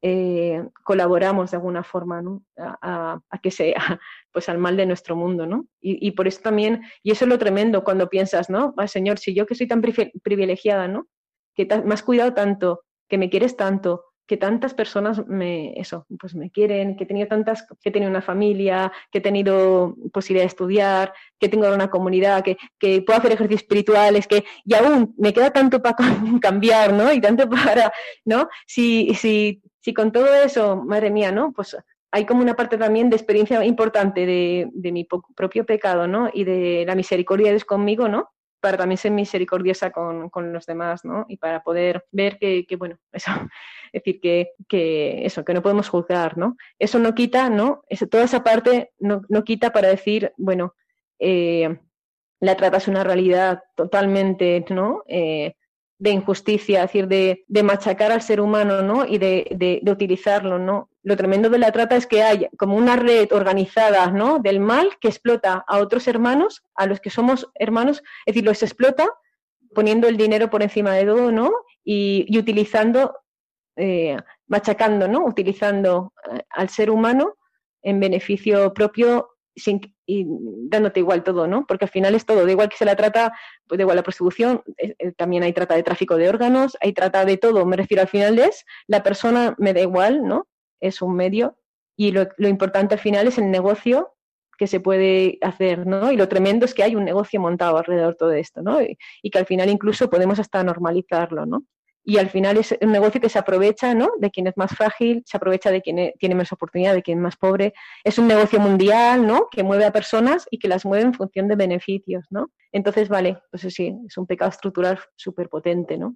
eh, colaboramos de alguna forma a, que sea pues al mal de nuestro mundo, ¿no? Y, por eso también, y eso es lo tremendo cuando piensas, ¿no? Señor, si yo que soy tan privilegiada, ¿no? Que me has cuidado tanto, que me quieres tanto, que tantas personas me, eso, pues me quieren, que he tenido tantas, que he tenido una familia, que he tenido posibilidad de estudiar, que tengo una comunidad, que, que puedo hacer ejercicios espirituales, que, y aún me queda tanto para cambiar, ¿no? Y tanto para, ¿no? Si, si si con todo eso, madre mía, ¿no? Pues hay como una parte también de experiencia importante de, mi propio pecado, ¿no? Y de la misericordia de Dios conmigo, ¿no? Para también ser misericordiosa con, los demás, ¿no? Y para poder ver que, bueno, eso, es decir, que, eso, que no podemos juzgar, ¿no? Eso no quita, ¿no? Toda esa parte no, quita para decir, bueno, eh, la trata es una realidad totalmente, ¿no? Eh, de injusticia, es decir, de, machacar al ser humano, ¿no? Y de, utilizarlo, ¿no? Lo tremendo de la trata es que hay como una red organizada, ¿no? Del mal que explota a otros hermanos, a los que somos hermanos, es decir, los explota poniendo el dinero por encima de todo, ¿no? Y, utilizando, eh, machacando, ¿no? Utilizando eh, al ser humano en beneficio propio sin, y dándote igual todo, ¿no? Porque al final es todo, da igual que se la trata, pues da igual la prostitución, también hay trata de tráfico de órganos, hay trata de todo, me refiero al final es, la persona me da igual, ¿no? Es un medio y lo, importante al final es el negocio que se puede hacer, ¿no? Y lo tremendo es que hay un negocio montado alrededor de todo esto, ¿no? y que al final incluso podemos hasta normalizarlo, ¿no? Y al final es un negocio que se aprovecha ¿no? de quien es más frágil, se aprovecha de quien e, tiene menos oportunidad, de quien es más pobre. Es un negocio mundial ¿no? que mueve a personas y que las mueve en función de beneficios. ¿no? Entonces, vale, pues sí, es un pecado estructural súper potente, ¿no?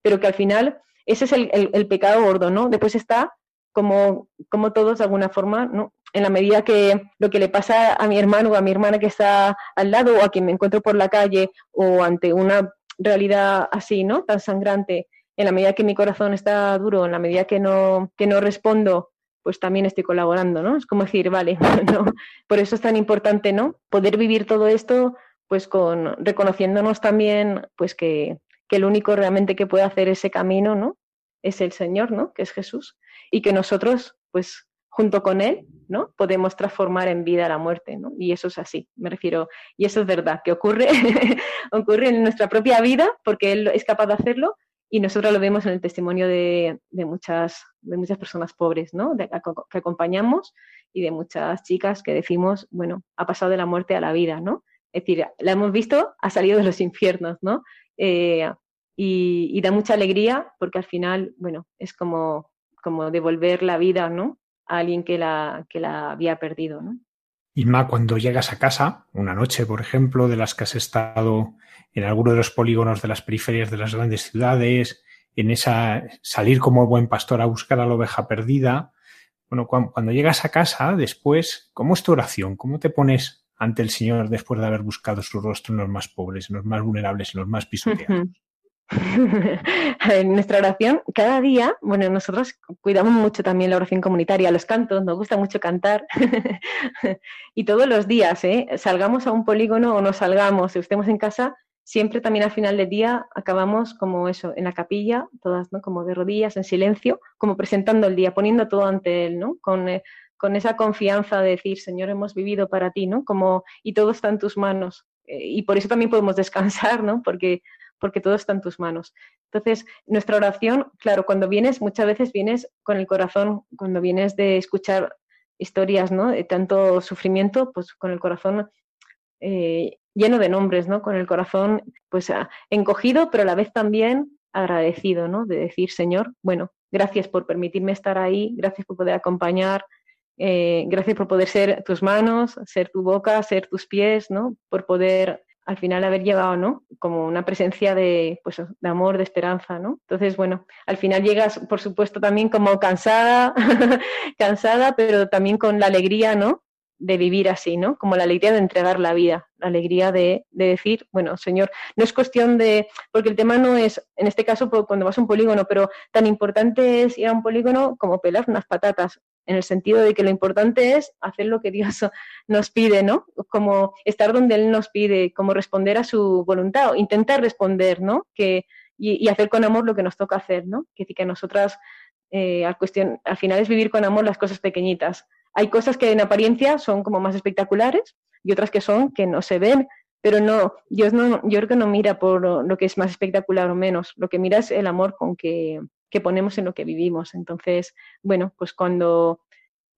pero que al final ese es el, pecado gordo. ¿no? Después está como, como todos de alguna forma, ¿no? en la medida que lo que le pasa a mi hermano o a mi hermana que está al lado o a quien me encuentro por la calle o ante una realidad así, ¿no? Tan sangrante, en la medida que mi corazón está duro, en la medida que no, que no respondo, pues también estoy colaborando, ¿no? Es como decir, vale, no, por eso es tan importante, ¿no? Poder vivir todo esto, pues con reconociéndonos también, pues que, que el único realmente que puede hacer ese camino, ¿no? Es el Señor, ¿no? Que es Jesús. Y que nosotros, pues junto con Él, ¿no? Podemos transformar en vida la muerte, ¿no? Y eso es así, me refiero. Y eso es verdad, que ocurre, ocurre en nuestra propia vida, porque Él es capaz de hacerlo, y nosotros lo vemos en el testimonio de, muchas, de muchas personas pobres, ¿no? que acompañamos y de muchas chicas que decimos, bueno, ha pasado de la muerte a la vida, ¿no? Es decir, la hemos visto, ha salido de los infiernos, ¿no? Eh, y, da mucha alegría porque al final, bueno, es como, como devolver la vida, ¿no? A alguien que la, que la había perdido, ¿no? Inma, cuando llegas a casa, una noche, por ejemplo, de las que has estado en alguno de los polígonos de las periferias de las grandes ciudades, en esa salir como buen pastor a buscar a la oveja perdida, bueno, cuando, llegas a casa, después, ¿cómo es tu oración? ¿Cómo te pones ante el Señor después de haber buscado su rostro en los más pobres, en los más vulnerables, en los más pisoteados? en nuestra oración, cada día, bueno, nosotros cuidamos mucho también la oración comunitaria, los cantos, nos gusta mucho cantar. y todos los días, ¿eh? salgamos a un polígono o no salgamos, estemos en casa, siempre también al final del día acabamos como eso, en la capilla, todas, ¿no? Como de rodillas, en silencio, como presentando el día, poniendo todo ante Él, ¿no? Con, eh, con esa confianza de decir, Señor, hemos vivido para ti, ¿no? Como, y todo está en tus manos. Eh, y por eso también podemos descansar, ¿no? Porque, porque todo está en tus manos. Entonces, nuestra oración, claro, cuando vienes, muchas veces vienes con el corazón, cuando vienes de escuchar historias, ¿no? De tanto sufrimiento, pues con el corazón eh, lleno de nombres, ¿no? Con el corazón pues ah, encogido, pero a la vez también agradecido, ¿no? De decir, Señor, bueno, gracias por permitirme estar ahí, gracias por poder acompañar, eh, gracias por poder ser tus manos, ser tu boca, ser tus pies, ¿no? Por poder al final haber llevado, ¿no? Como una presencia de, pues, de amor, de esperanza, ¿no? Entonces, bueno, al final llegas, por supuesto, también como cansada, cansada, pero también con la alegría, ¿no? de vivir así, ¿no? Como la alegría de entregar la vida, la alegría de, decir, bueno, Señor, no es cuestión de, porque el tema no es, en este caso, cuando vas a un polígono, pero tan importante es ir a un polígono como pelar unas patatas, en el sentido de que lo importante es hacer lo que Dios nos pide, ¿no? Como estar donde Él nos pide, como responder a su voluntad, o intentar responder, ¿no? Que, y, hacer con amor lo que nos toca hacer, ¿no? Que, que nosotras, eh, al, al final es vivir con amor las cosas pequeñitas hay cosas que en apariencia son como más espectaculares y otras que son que no se ven, pero no, Dios no, yo creo que no mira por lo que es más espectacular o menos, lo que mira es el amor con que, que ponemos en lo que vivimos. Entonces, bueno, pues cuando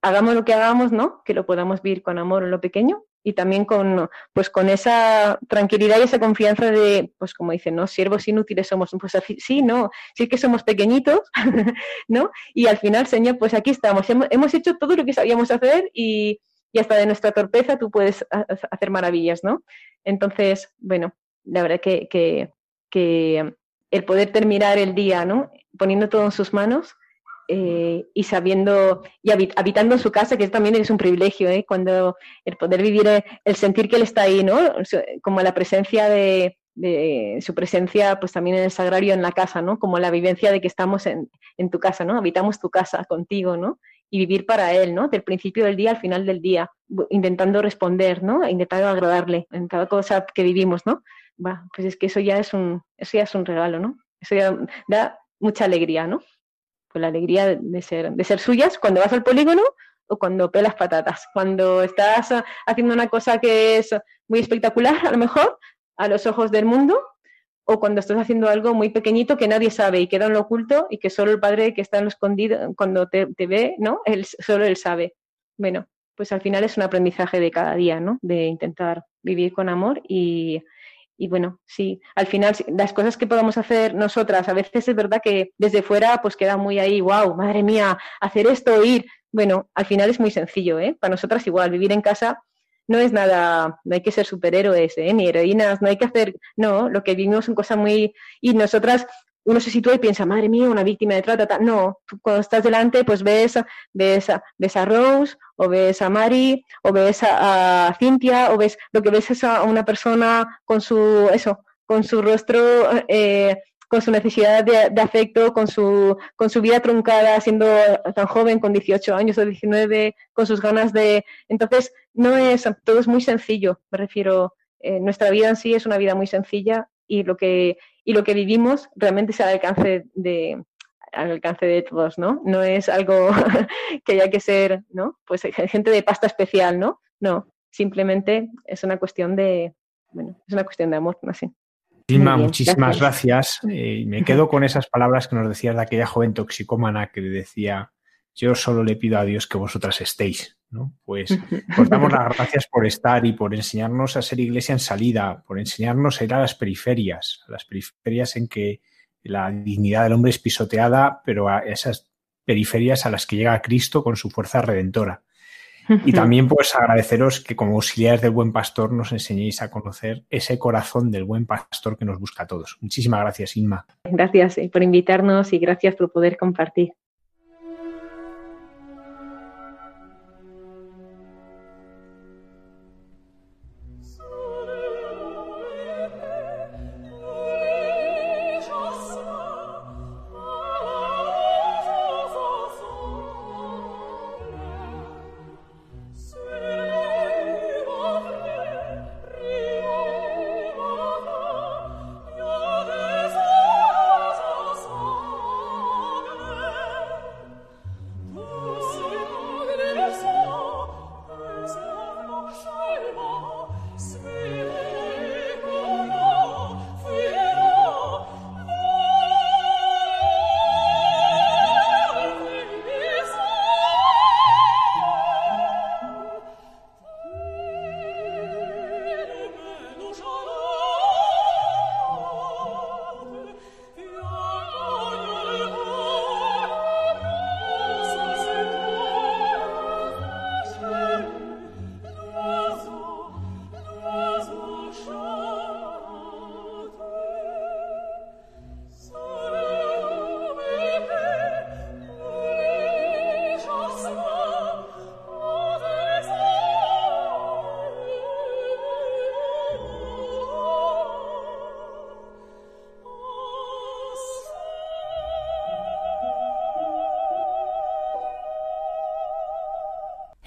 hagamos lo que hagamos, ¿no? Que lo podamos vivir con amor en lo pequeño y también con, pues con esa tranquilidad y esa confianza de, pues como dicen, ¿no? Siervos inútiles somos, pues sí, no, sí que somos pequeñitos, ¿no? Y al final, Señor, pues aquí estamos, hemos, hecho todo lo que sabíamos hacer y, y, hasta de nuestra torpeza tú puedes hacer maravillas, ¿no? Entonces, bueno, la verdad que, que, que el poder terminar el día, ¿no? Poniendo todo en sus manos, eh, y sabiendo y habitando en su casa, que también es un privilegio, ¿eh? cuando el poder vivir, eh, el sentir que él está ahí, ¿no? Como la presencia de, su presencia, pues también en el sagrario, en la casa, ¿no? Como la vivencia de que estamos en, tu casa, ¿no? Habitamos tu casa contigo, ¿no? Y vivir para él, ¿no? Del principio del día al final del día, intentando responder, ¿no? Intentando agradarle en cada cosa que vivimos, ¿no? Pues es que eso ya es un, eso ya es un regalo, ¿no? Eso ya da mucha alegría, ¿no? pues la alegría de ser, de ser suyas cuando vas al polígono o cuando pelas patatas. Cuando estás haciendo una cosa que es muy espectacular, a lo mejor, a los ojos del mundo, o cuando estás haciendo algo muy pequeñito que nadie sabe y queda en lo oculto y que solo el padre que está en lo escondido, cuando te, te ve, ¿no? Él, solo él sabe. Bueno, pues al final es un aprendizaje de cada día, ¿no? De intentar vivir con amor y, y bueno, sí, al final las cosas que podamos hacer nosotras, a veces es verdad que desde fuera pues queda muy ahí, wow, madre mía, hacer esto, ir. Bueno, al final es muy sencillo, ¿eh? Para nosotras igual, vivir en casa no es nada, no hay que ser superhéroes, ¿eh? ni heroínas, no hay que hacer, no, lo que vivimos son cosas muy... Y nosotras uno se sitúa y piensa, madre mía, una víctima de trata. No, cuando estás delante, pues ves, ves, ves a Rose, o ves a Mari, o ves a, Cintia, o ves lo que ves es a una persona con su, eso, con su rostro, eh, con su necesidad de, afecto, con su, con su vida truncada, siendo tan joven, con 18 años o 19, con sus ganas de... Entonces, no es, todo es muy sencillo, me refiero, eh, nuestra vida en sí es una vida muy sencilla y lo que y lo que vivimos realmente es al alcance de al alcance de todos, ¿no? No es algo que haya que ser, ¿no? Pues gente de pasta especial, ¿no? No, simplemente es una cuestión de, bueno, es una cuestión de amor, no sé. Silma, muchísimas gracias. Eh, me quedo con esas palabras que nos decías de aquella joven toxicómana que decía, yo solo le pido a Dios que vosotras estéis. ¿No? Pues os damos las gracias por estar y por enseñarnos a ser iglesia en salida, por enseñarnos a ir a las periferias, a las periferias en que la dignidad del hombre es pisoteada, pero a esas periferias a las que llega Cristo con su fuerza redentora. Y también pues agradeceros que como auxiliares del buen pastor nos enseñéis a conocer ese corazón del buen pastor que nos busca a todos. Muchísimas gracias, Inma. Gracias eh, por invitarnos y gracias por poder compartir.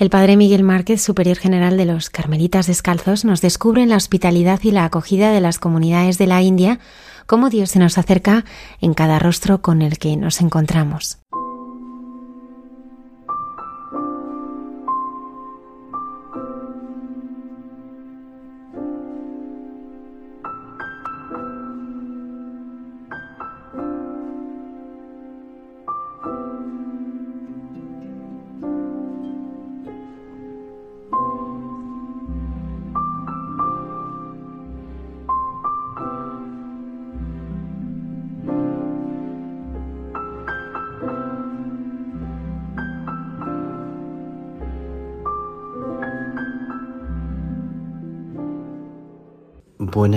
El padre Miguel Márquez, superior general de los Carmelitas Descalzos, nos descubre en la hospitalidad y la acogida de las comunidades de la India cómo Dios se nos acerca en cada rostro con el que nos encontramos.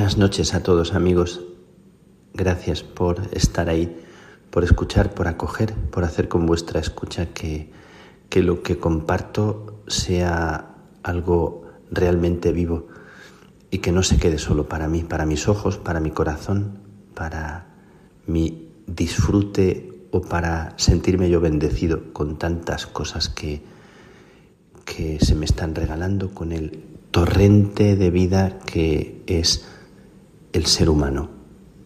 Buenas noches a todos amigos. Gracias por estar ahí, por escuchar, por acoger, por hacer con vuestra escucha que, que lo que comparto sea algo realmente vivo y que no se quede solo para mí, para mis ojos, para mi corazón, para mi disfrute o para sentirme yo bendecido con tantas cosas que, que se me están regalando, con el torrente de vida que es el ser humano.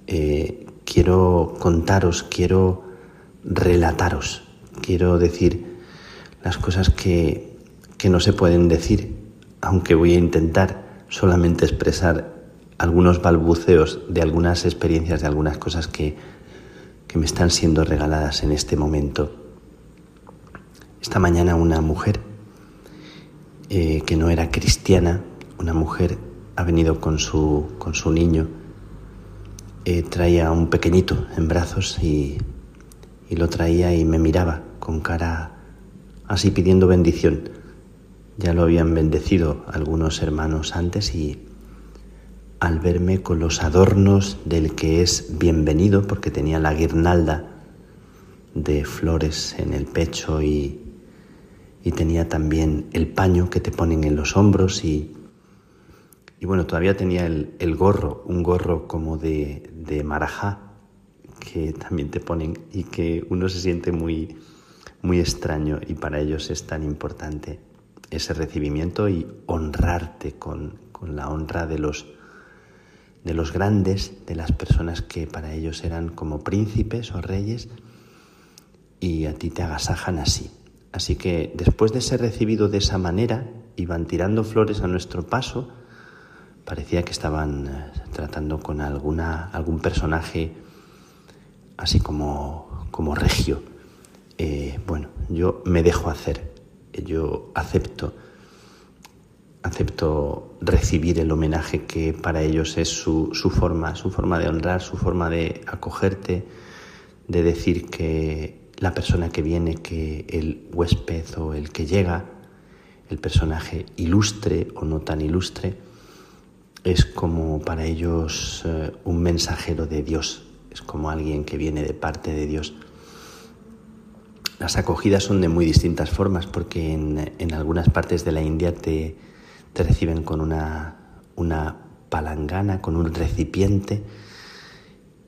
Eh, quiero contaros, quiero relataros, quiero decir las cosas que, que no se pueden decir, aunque voy a intentar solamente expresar algunos balbuceos de algunas experiencias, de algunas cosas que, que me están siendo regaladas en este momento. Esta mañana una mujer eh, que no era cristiana, una mujer ha venido con su, con su niño, eh, traía un pequeñito en brazos y, y lo traía y me miraba con cara así pidiendo bendición. Ya lo habían bendecido algunos hermanos antes y al verme con los adornos del que es bienvenido, porque tenía la guirnalda de flores en el pecho y, y tenía también el paño que te ponen en los hombros y, y bueno, todavía tenía el, el gorro, un gorro como de, de, marajá que también te ponen y que uno se siente muy, muy extraño y para ellos es tan importante ese recibimiento y honrarte con, con la honra de los, de los grandes, de las personas que para ellos eran como príncipes o reyes y a ti te agasajan así. Así que después de ser recibido de esa manera, iban tirando flores a nuestro paso. Parecía que estaban eh, tratando con alguna, algún personaje así como, como regio. Eh, bueno, yo me dejo hacer, yo acepto, acepto recibir el homenaje que para ellos es su, su forma, su forma de honrar, su forma de acogerte, de decir que la persona que viene, que el huésped o el que llega, el personaje ilustre o no tan ilustre, es como para ellos eh, un mensajero de Dios, es como alguien que viene de parte de Dios. Las acogidas son de muy distintas formas porque en, algunas partes de la India te, te reciben con una, una palangana, con un recipiente,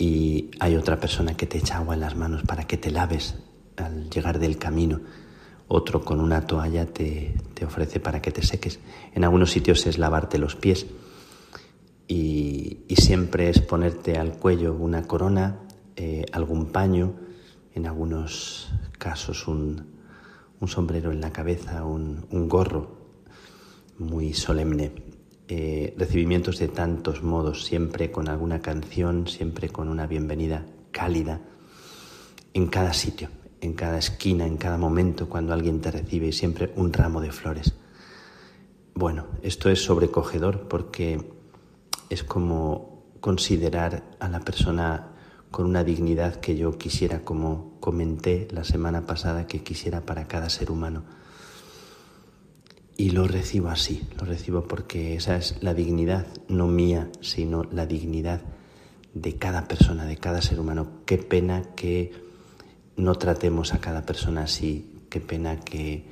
y hay otra persona que te echa agua en las manos para que te laves al llegar del camino. Otro con una toalla te, ofrece para que te seques. En algunos sitios es lavarte los pies. Y, siempre es ponerte al cuello una corona, eh, algún paño, en algunos casos un, sombrero en la cabeza, un, gorro muy solemne. Eh, recibimientos de tantos modos, siempre con alguna canción, siempre con una bienvenida cálida en cada sitio, en cada esquina, en cada momento, cuando alguien te recibe y siempre un ramo de flores. Bueno, esto es sobrecogedor porque es como considerar a la persona con una dignidad que yo quisiera, como comenté la semana pasada, que quisiera para cada ser humano. Y lo recibo así, lo recibo porque esa es la dignidad, no mía, sino la dignidad de cada persona, de cada ser humano. Qué pena que no tratemos a cada persona así. Qué pena que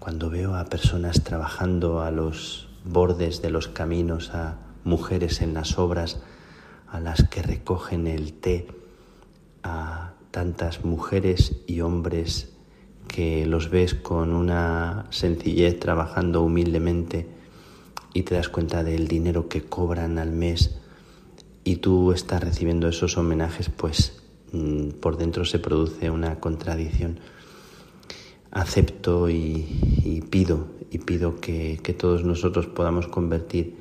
cuando veo a personas trabajando a los bordes de los caminos, a mujeres en las obras, a las que recogen el té, a tantas mujeres y hombres que los ves con una sencillez trabajando humildemente y te das cuenta del dinero que cobran al mes y tú estás recibiendo esos homenajes, pues mm, por dentro se produce una contradicción. Acepto y, pido, y pido que, todos nosotros podamos convertir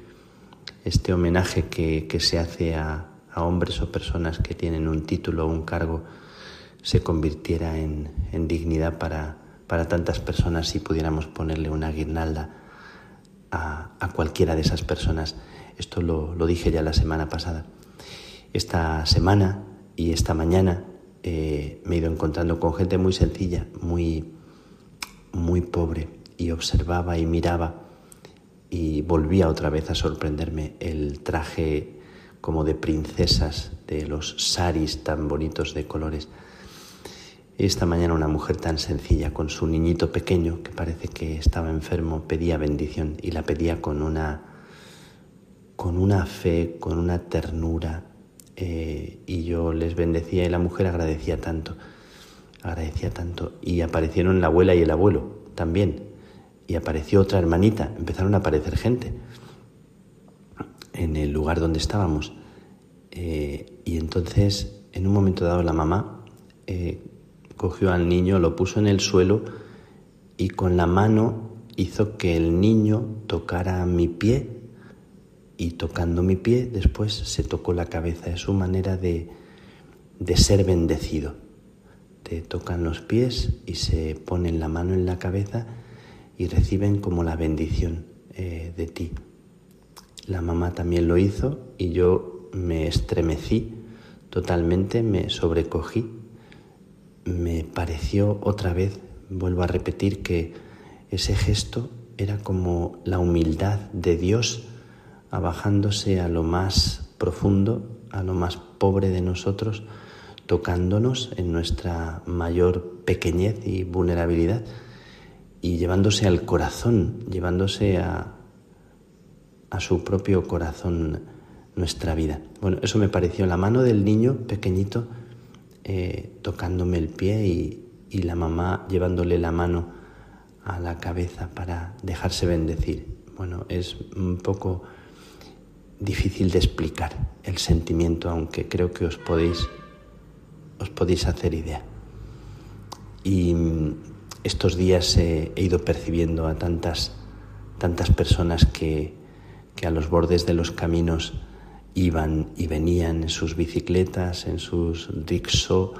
este homenaje que, se hace a, hombres o personas que tienen un título o un cargo se convirtiera en, dignidad para, tantas personas si pudiéramos ponerle una guirnalda a, cualquiera de esas personas. Esto lo, dije ya la semana pasada. Esta semana y esta mañana eh, me he ido encontrando con gente muy sencilla, muy, muy pobre, y observaba y miraba y volvía otra vez a sorprenderme el traje como de princesas, de los saris tan bonitos de colores esta mañana una mujer tan sencilla, con su niñito pequeño, que parece que estaba enfermo, pedía bendición y la pedía con una, con una fe, con una ternura. Eh, y yo les bendecía y la mujer agradecía tanto, agradecía tanto. Y aparecieron la abuela y el abuelo también. Y apareció otra hermanita, empezaron a aparecer gente en el lugar donde estábamos. Eh, y entonces, en un momento dado, la mamá eh, cogió al niño, lo puso en el suelo y con la mano hizo que el niño tocara mi pie y tocando mi pie después se tocó la cabeza. Es su manera de, de ser bendecido. Te tocan los pies y se ponen la mano en la cabeza y reciben como la bendición eh, de ti. La mamá también lo hizo y yo me estremecí totalmente, me sobrecogí me pareció otra vez, vuelvo a repetir, que ese gesto era como la humildad de Dios abajándose a lo más profundo, a lo más pobre de nosotros, tocándonos en nuestra mayor pequeñez y vulnerabilidad y llevándose al corazón, llevándose a, a su propio corazón nuestra vida. Bueno, eso me pareció la mano del niño pequeñito eh, tocándome el pie y, la mamá llevándole la mano a la cabeza para dejarse bendecir. Bueno, es un poco difícil de explicar el sentimiento, aunque creo que os podéis, os podéis hacer idea. Y estos días he ido percibiendo a tantas, tantas personas que, que a los bordes de los caminos iban y venían en sus bicicletas, en sus rickshaw,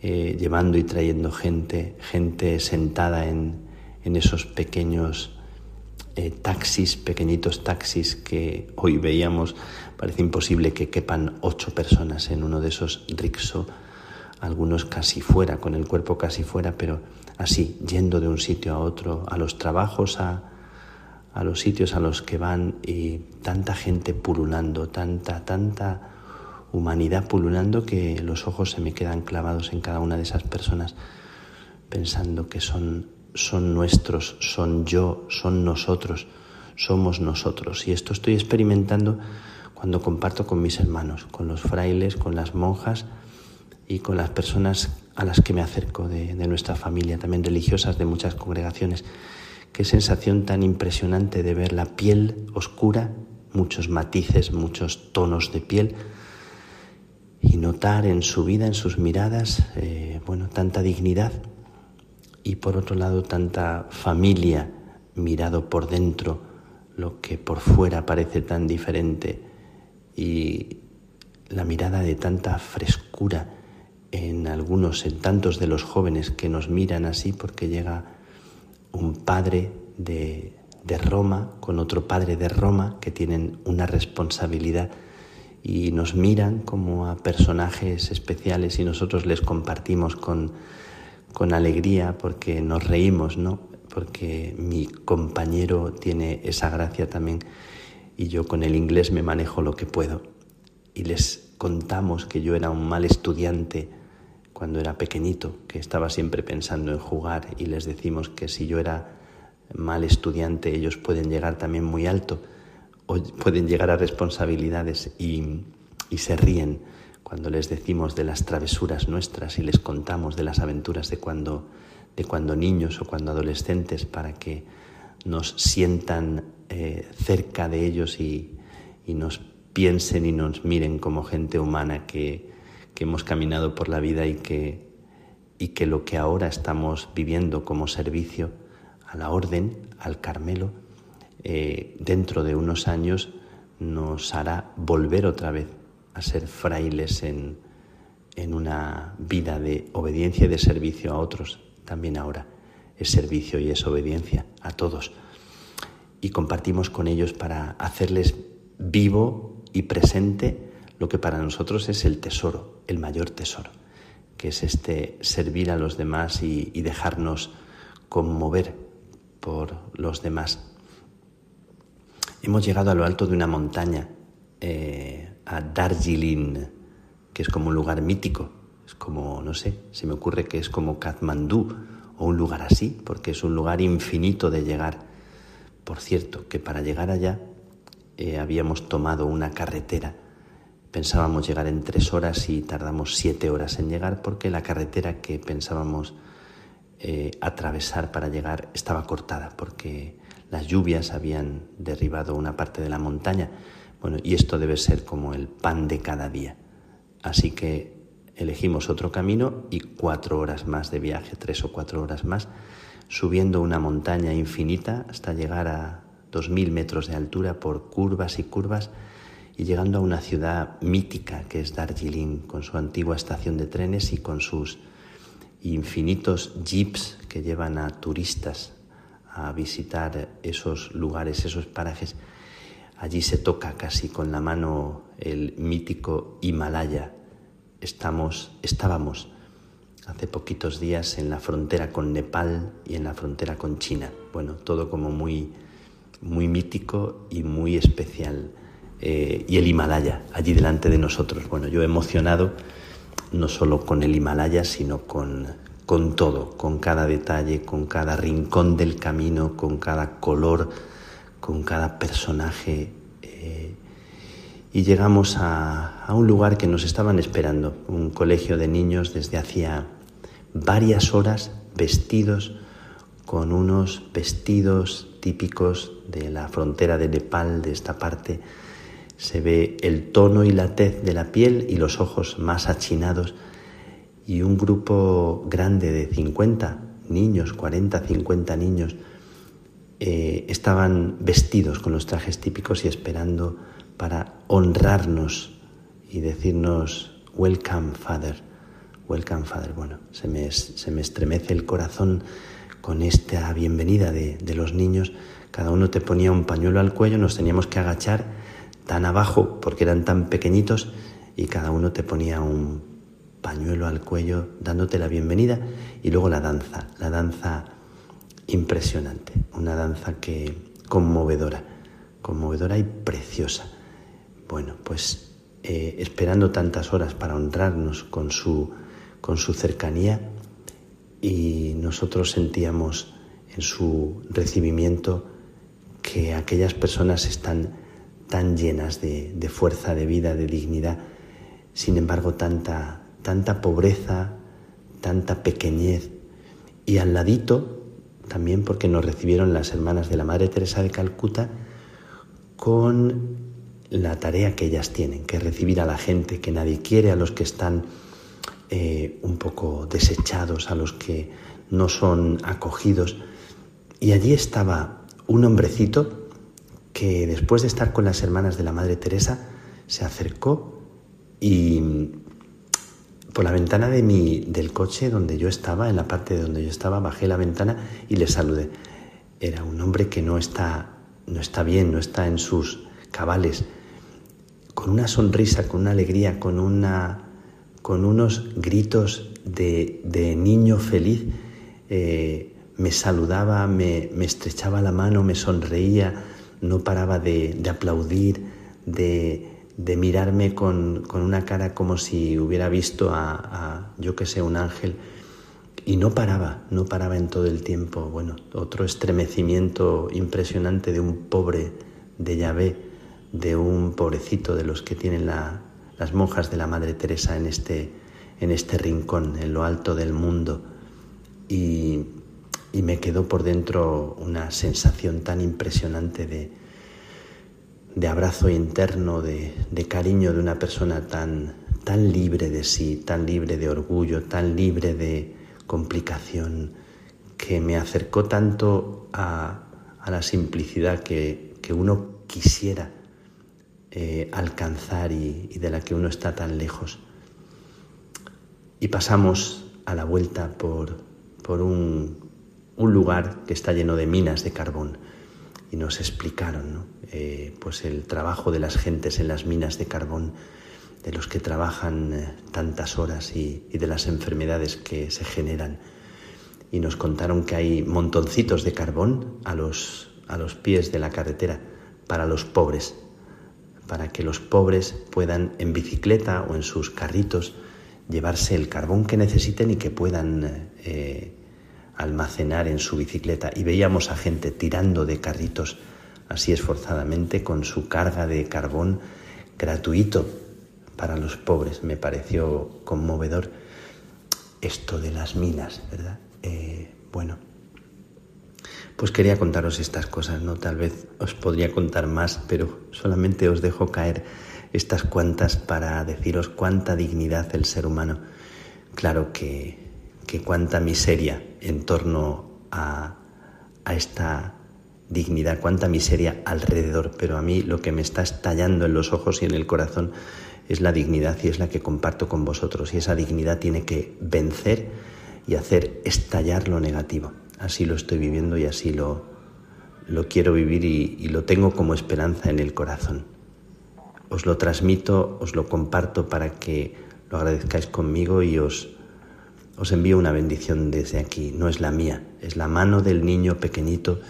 eh, llevando y trayendo gente, gente sentada en, esos pequeños eh, taxis, pequeñitos taxis que hoy veíamos. Parece imposible que quepan ocho personas en uno de esos rickshaw, algunos casi fuera, con el cuerpo casi fuera, pero así, yendo de un sitio a otro, a los trabajos, a, a los sitios a los que van y tanta gente pululando, tanta, tanta humanidad pululando que los ojos se me quedan clavados en cada una de esas personas pensando que son, son nuestros, son yo, son nosotros, somos nosotros. Y esto estoy experimentando cuando comparto con mis hermanos, con los frailes, con las monjas y con las personas a las que me acerco de, nuestra familia, también religiosas de muchas congregaciones. Qué sensación tan impresionante de ver la piel oscura, muchos matices, muchos tonos de piel, y notar en su vida, en sus miradas, eh, bueno, tanta dignidad y por otro lado tanta familia mirado por dentro, lo que por fuera parece tan diferente y la mirada de tanta frescura en algunos, en tantos de los jóvenes que nos miran así porque llega un padre de, Roma con otro padre de Roma que tienen una responsabilidad y nos miran como a personajes especiales y nosotros les compartimos con, con alegría porque nos reímos, ¿no? Porque mi compañero tiene esa gracia también y yo con el inglés me manejo lo que puedo. Y les contamos que yo era un mal estudiante cuando era pequeñito, que estaba siempre pensando en jugar y les decimos que si yo era mal estudiante, ellos pueden llegar también muy alto o pueden llegar a responsabilidades y, se ríen cuando les decimos de las travesuras nuestras y les contamos de las aventuras de cuando de cuando niños o cuando adolescentes para que nos sientan eh, cerca de ellos y, nos piensen y nos miren como gente humana que, hemos caminado por la vida y que, y que lo que ahora estamos viviendo como servicio a la orden, al Carmelo, eh, dentro de unos años nos hará volver otra vez a ser frailes en, en una vida de obediencia y de servicio a otros, también ahora es servicio y es obediencia a todos. Y compartimos con ellos para hacerles vivo y presente lo que para nosotros es el tesoro, el mayor tesoro, que es este servir a los demás y, dejarnos conmover por los demás. Hemos llegado a lo alto de una montaña, eh, a Darjeeling, que es como un lugar mítico, es como, no sé, se me ocurre que es como Kathmandú o un lugar así, porque es un lugar infinito de llegar. Por cierto, que para llegar allá eh, habíamos tomado una carretera. Pensábamos llegar en tres horas y tardamos siete horas en llegar porque la carretera que pensábamos eh, atravesar para llegar estaba cortada porque las lluvias habían derribado una parte de la montaña. Bueno, y esto debe ser como el pan de cada día. Así que elegimos otro camino y cuatro horas más de viaje, tres o cuatro horas más, subiendo una montaña infinita hasta llegar a dos mil metros de altura por curvas y curvas y llegando a una ciudad mítica que es Darjeeling, con su antigua estación de trenes y con sus infinitos jeeps que llevan a turistas a visitar esos lugares, esos parajes Allí se toca casi con la mano el mítico Himalaya. Estamos, estábamos hace poquitos días en la frontera con Nepal y en la frontera con China. Bueno, todo como muy, muy mítico y muy especial. Eh, y el Himalaya, allí delante de nosotros. Bueno, yo he emocionado no solo con el Himalaya, sino con, con todo, con cada detalle, con cada rincón del camino, con cada color con cada personaje eh, y llegamos a, un lugar que nos estaban esperando, un colegio de niños desde hacía varias horas vestidos con unos vestidos típicos de la frontera de Nepal, de esta parte. Se ve el tono y la tez de la piel y los ojos más achinados y un grupo grande de 50 niños, 40, 50 niños, eh, estaban vestidos con los trajes típicos y esperando para honrarnos y decirnos, Welcome, Father, Welcome, Father. Bueno, se me, se me estremece el corazón con esta bienvenida de, de los niños. Cada uno te ponía un pañuelo al cuello, nos teníamos que agachar tan abajo porque eran tan pequeñitos y cada uno te ponía un pañuelo al cuello dándote la bienvenida y luego la danza, la danza impresionante, una danza que conmovedora, conmovedora y preciosa. Bueno, pues eh, esperando tantas horas para honrarnos con su, con su cercanía y nosotros sentíamos en su recibimiento que aquellas personas están tan llenas de, fuerza, de vida, de dignidad, sin embargo tanta, tanta pobreza, tanta pequeñez y al ladito también porque nos recibieron las hermanas de la Madre Teresa de Calcuta con la tarea que ellas tienen, que recibir a la gente que nadie quiere, a los que están eh, un poco desechados, a los que no son acogidos. Y allí estaba un hombrecito que después de estar con las hermanas de la Madre Teresa se acercó y por la ventana de mi, del coche donde yo estaba, en la parte de donde yo estaba, bajé la ventana y le saludé. Era un hombre que no está, no está bien, no está en sus cabales, con una sonrisa, con una alegría, con, una, con unos gritos de, de niño feliz. Eh, me saludaba, me, me, estrechaba la mano, me sonreía, no paraba de, de aplaudir, de, de mirarme con, una cara como si hubiera visto a, yo que sé, un ángel. Y no paraba, no paraba en todo el tiempo. Bueno, otro estremecimiento impresionante de un pobre de Yahvé, de un pobrecito de los que tienen las monjas de la Madre Teresa en este, en este rincón, en lo alto del mundo. y, me quedó por dentro una sensación tan impresionante de, de abrazo interno, de, de, cariño de una persona tan, tan libre de sí, tan libre de orgullo, tan libre de complicación, que me acercó tanto a, a la simplicidad que, que uno quisiera eh, alcanzar y, de la que uno está tan lejos. Y pasamos a la vuelta por, por un, un, lugar que está lleno de minas de carbón y nos explicaron eh, pues el trabajo de las gentes en las minas de carbón, de los que trabajan eh, tantas horas y, de las enfermedades que se generan. Y nos contaron que hay montoncitos de carbón a los, a los pies de la carretera para los pobres, para que los pobres puedan en bicicleta o en sus carritos llevarse el carbón que necesiten y que puedan eh, almacenar en su bicicleta. Y veíamos a gente tirando de carritos así esforzadamente con su carga de carbón gratuito para los pobres. Me pareció conmovedor esto de las minas, ¿verdad? Eh, bueno, pues quería contaros estas cosas, ¿no? Tal vez os podría contar más, pero solamente os dejo caer estas cuantas para deciros cuánta dignidad el ser humano. Claro que, que cuánta miseria en torno a, a esta dignidad, cuánta miseria alrededor, pero a mí lo que me está estallando en los ojos y en el corazón es la dignidad y es la que comparto con vosotros y esa dignidad tiene que vencer y hacer estallar lo negativo así lo estoy viviendo y así lo, lo quiero vivir y, lo tengo como esperanza en el corazón. Os lo transmito, os lo comparto para que lo agradezcáis conmigo y os, os envío una bendición desde aquí. No es la mía, es la mano del niño pequeñito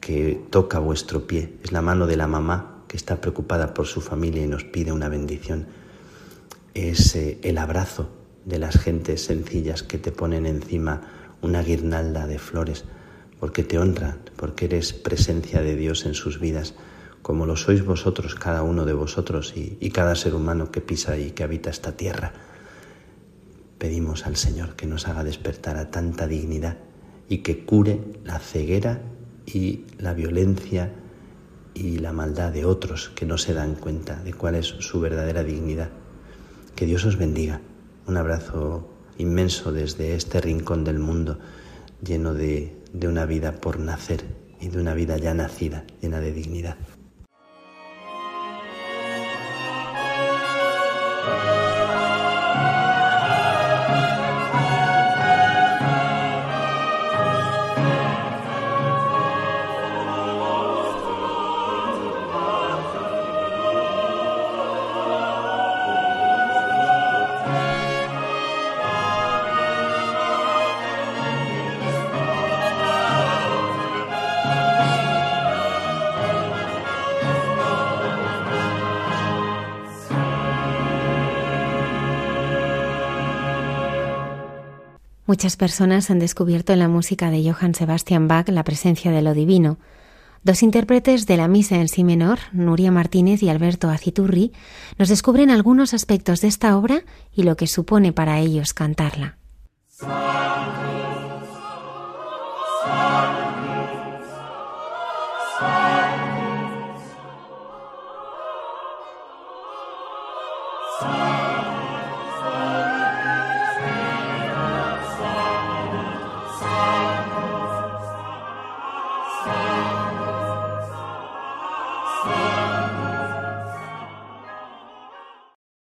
que toca vuestro pie, es la mano de la mamá que está preocupada por su familia y nos pide una bendición. Es eh, el abrazo de las gentes sencillas que te ponen encima una guirnalda de flores, porque te honran, porque eres presencia de Dios en sus vidas, como lo sois vosotros, cada uno de vosotros y, cada ser humano que pisa y que habita esta tierra. Pedimos al Señor que nos haga despertar a tanta dignidad y que cure la ceguera y la violencia y la maldad de otros que no se dan cuenta de cuál es su verdadera dignidad. Que Dios os bendiga. Un abrazo inmenso desde este rincón del mundo lleno de, de una vida por nacer y de una vida ya nacida, llena de dignidad. Muchas personas han descubierto en la música de Johann Sebastian Bach la presencia de lo divino. Dos intérpretes de la misa en sí menor, Nuria Martínez y Alberto Aciturri, nos descubren algunos aspectos de esta obra y lo que supone para ellos cantarla.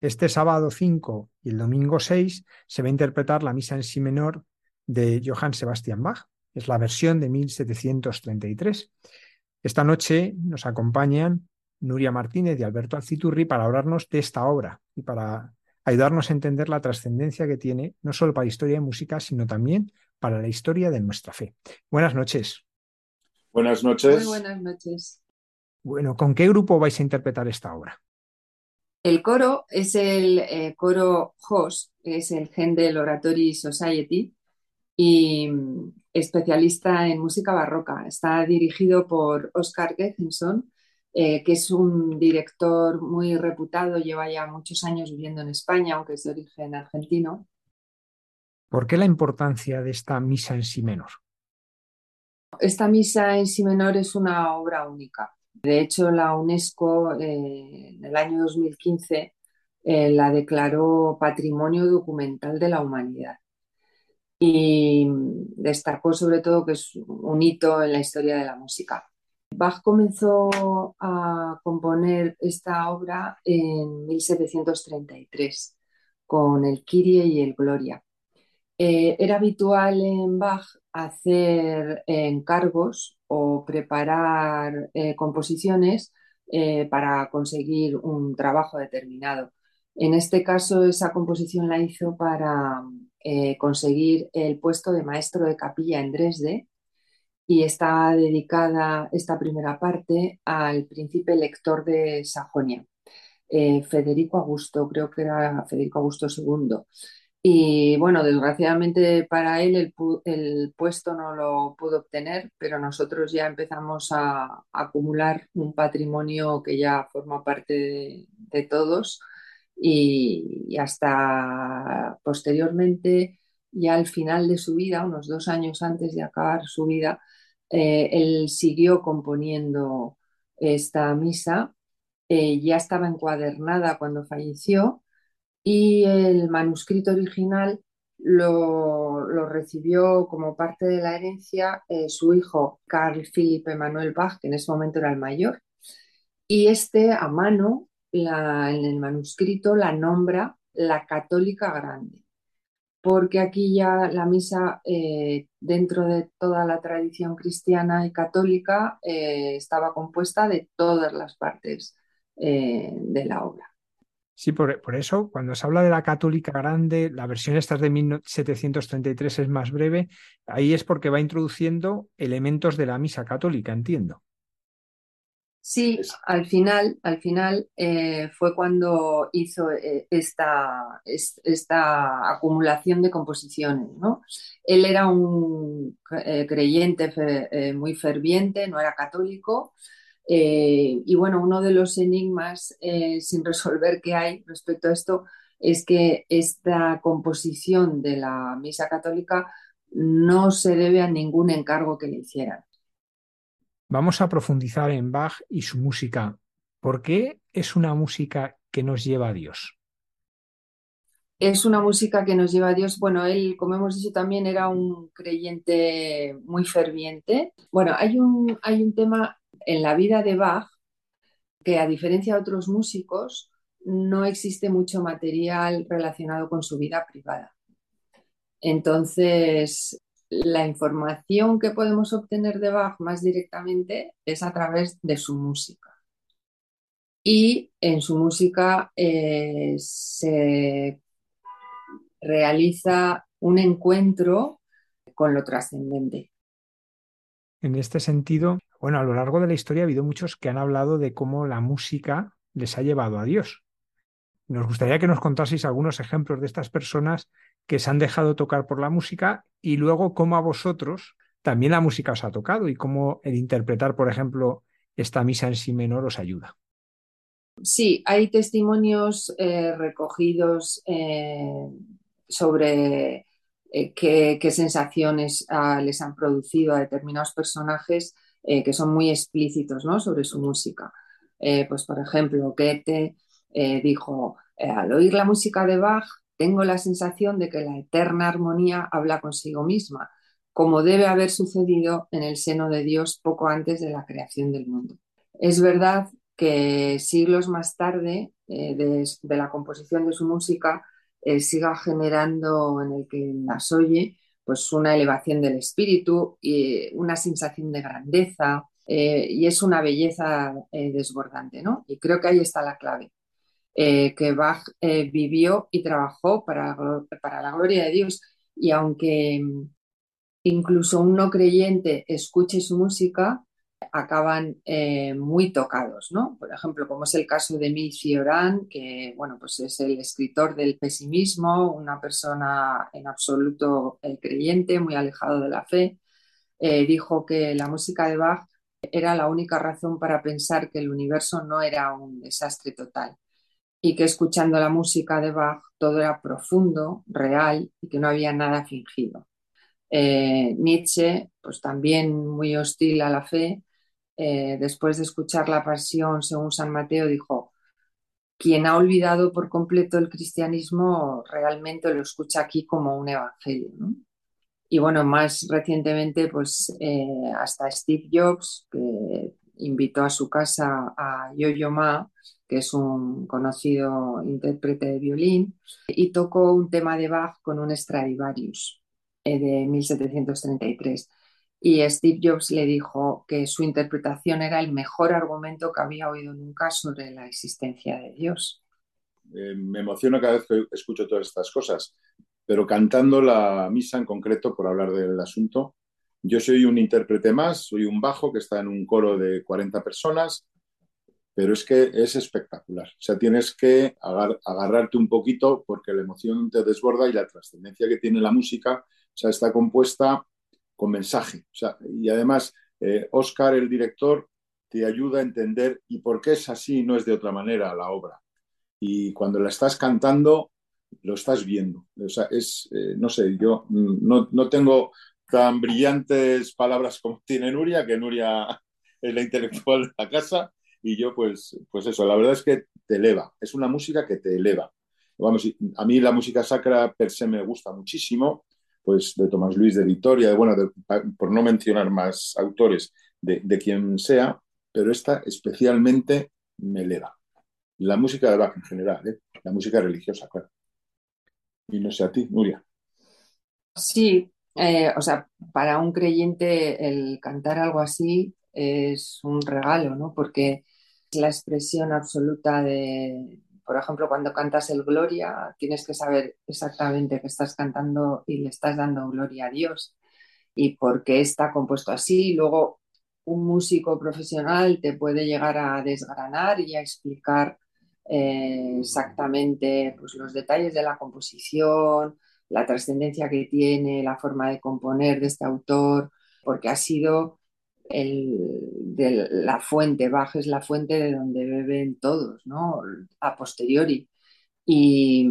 Este sábado 5 y el domingo 6 se va a interpretar la misa en si menor de Johann Sebastian Bach. Es la versión de 1733. Esta noche nos acompañan Nuria Martínez y Alberto Alciturri para hablarnos de esta obra y para ayudarnos a entender la trascendencia que tiene no solo para la historia de música, sino también para la historia de nuestra fe. Buenas noches. Buenas noches. Muy buenas noches. Bueno, ¿con qué grupo vais a interpretar esta obra? El coro es el eh, coro HOS, es el Händel Oratory Society y mm, especialista en música barroca. Está dirigido por Oscar Gethenson, eh, que es un director muy reputado, lleva ya muchos años viviendo en España, aunque es de origen argentino. ¿Por qué la importancia de esta misa en sí menor? Esta misa en sí menor es una obra única. De hecho, la UNESCO eh, en el año 2015 eh, la declaró Patrimonio Documental de la Humanidad y destacó sobre todo que es un hito en la historia de la música. Bach comenzó a componer esta obra en 1733 con el Kyrie y el Gloria. Eh, era habitual en Bach hacer encargos o preparar eh, composiciones eh, para conseguir un trabajo determinado. En este caso, esa composición la hizo para conseguir el puesto de maestro de capilla en Dresde y está dedicada esta primera parte al príncipe elector de Sajonia, Federico Augusto, creo que era Federico Augusto II. Y bueno, desgraciadamente para él el, puesto no lo pudo obtener, pero nosotros ya empezamos a, acumular un patrimonio que ya forma parte de, todos y, hasta posteriormente, ya al final de su vida, unos dos años antes de acabar su vida, eh, él siguió componiendo esta misa, eh, ya estaba encuadernada cuando falleció y el manuscrito original lo, recibió como parte de la herencia eh, su hijo Carl Philipp Emanuel Bach, que en ese momento era el mayor, y este a mano en el manuscrito la nombra la católica grande, porque aquí ya la misa eh, dentro de toda la tradición cristiana y católica eh, estaba compuesta de todas las partes de la obra. Sí, por, eso, cuando se habla de la católica grande, la versión esta de 1733 es más breve, ahí es porque va introduciendo elementos de la misa católica, entiendo. Sí, al final, al final eh, fue cuando hizo eh, esta, esta, acumulación de composiciones. ¿no? Él era un eh, creyente muy ferviente, no era católico, eh, y bueno, uno de los enigmas eh, sin resolver que hay respecto a esto es que esta composición de la Misa Católica no se debe a ningún encargo que le hicieran. Vamos a profundizar en Bach y su música. ¿Por qué es una música que nos lleva a Dios? Es una música que nos lleva a Dios. Bueno, él, como hemos dicho, también era un creyente muy ferviente. Bueno, hay un, hay un tema en la vida de Bach que a diferencia de otros músicos no existe mucho material relacionado con su vida privada. Entonces, la información que podemos obtener de Bach más directamente es a través de su música. Y en su música eh, se realiza un encuentro con lo trascendente. En este sentido, bueno, a lo largo de la historia ha habido muchos que han hablado de cómo la música les ha llevado a Dios. Nos gustaría que nos contaseis algunos ejemplos de estas personas que se han dejado tocar por la música y luego cómo a vosotros también la música os ha tocado y cómo el interpretar, por ejemplo, esta misa en sí menor os ayuda. Sí, hay testimonios eh, recogidos eh, sobre eh, qué, sensaciones ah, les han producido a determinados personajes eh, que son muy explícitos ¿no? sobre su música. Eh, pues, por ejemplo, Goethe dijo, al oír la música de Bach, tengo la sensación de que la eterna armonía habla consigo misma, como debe haber sucedido en el seno de Dios poco antes de la creación del mundo. Es verdad que siglos más tarde de, la composición de su música, eh, siga generando en el que las oye pues una elevación del espíritu y una sensación de grandeza eh, y es una belleza eh, desbordante, ¿no? Y creo que ahí está la clave, que Bach vivió y trabajó para, para la gloria de Dios y aunque incluso un no creyente escuche su música, acaban eh, muy tocados, ¿no? Por ejemplo, como es el caso de Mi Cioran, que bueno, pues es el escritor del pesimismo, una persona en absoluto eh, creyente, muy alejado de la fe, eh, dijo que la música de Bach era la única razón para pensar que el universo no era un desastre total. y que escuchando la música de Bach todo era profundo, real y que no había nada fingido. Eh, Nietzsche, pues también muy hostil a la fe, eh, después de escuchar la pasión según San Mateo, dijo, quien ha olvidado por completo el cristianismo realmente lo escucha aquí como un evangelio. Y bueno, más recientemente, pues eh, hasta Steve Jobs, que invitó a su casa a Yo-Yo Ma, que es un conocido intérprete de violín, y tocó un tema de Bach con un Stradivarius de 1733. Y Steve Jobs le dijo que su interpretación era el mejor argumento que había oído nunca sobre la existencia de Dios. Eh, me emociono cada vez que escucho todas estas cosas, pero cantando la misa en concreto, por hablar del asunto, yo soy un intérprete más, soy un bajo que está en un coro de 40 personas, pero es que es espectacular. O sea, tienes que agarrarte un poquito porque la emoción te desborda y la trascendencia que tiene la música, o sea, está compuesta con mensaje. O sea, y además, Oscar, eh, el director, te ayuda a entender y por qué es así y no es de otra manera la obra. Y cuando la estás cantando, lo estás viendo. O sea, es, eh, no sé, yo no, no, tengo tan brillantes palabras como tiene Nuria, que Nuria es la intelectual de la casa, y yo pues, pues eso, la verdad es que te eleva, es una música que te eleva. Vamos, a mí la música sacra per se me gusta muchísimo, pues de Tomás Luis de Vitoria, de, bueno, por no mencionar más autores de, quien sea, pero esta especialmente me eleva. La música de Bach en general, ¿eh? la música religiosa, claro. Y no sé a ti, Nuria. Sí, eh, o sea, para un creyente el cantar algo así es un regalo, ¿no? Porque es la expresión absoluta de, por ejemplo, cuando cantas el Gloria, tienes que saber exactamente que estás cantando y le estás dando gloria a Dios y por qué está compuesto así. Luego, un músico profesional te puede llegar a desgranar y a explicar eh, exactamente pues, los detalles de la composición, la trascendencia que tiene, la forma de componer de este autor, porque ha sido de la fuente, Bach es la fuente de donde beben todos, ¿no? A posteriori. Y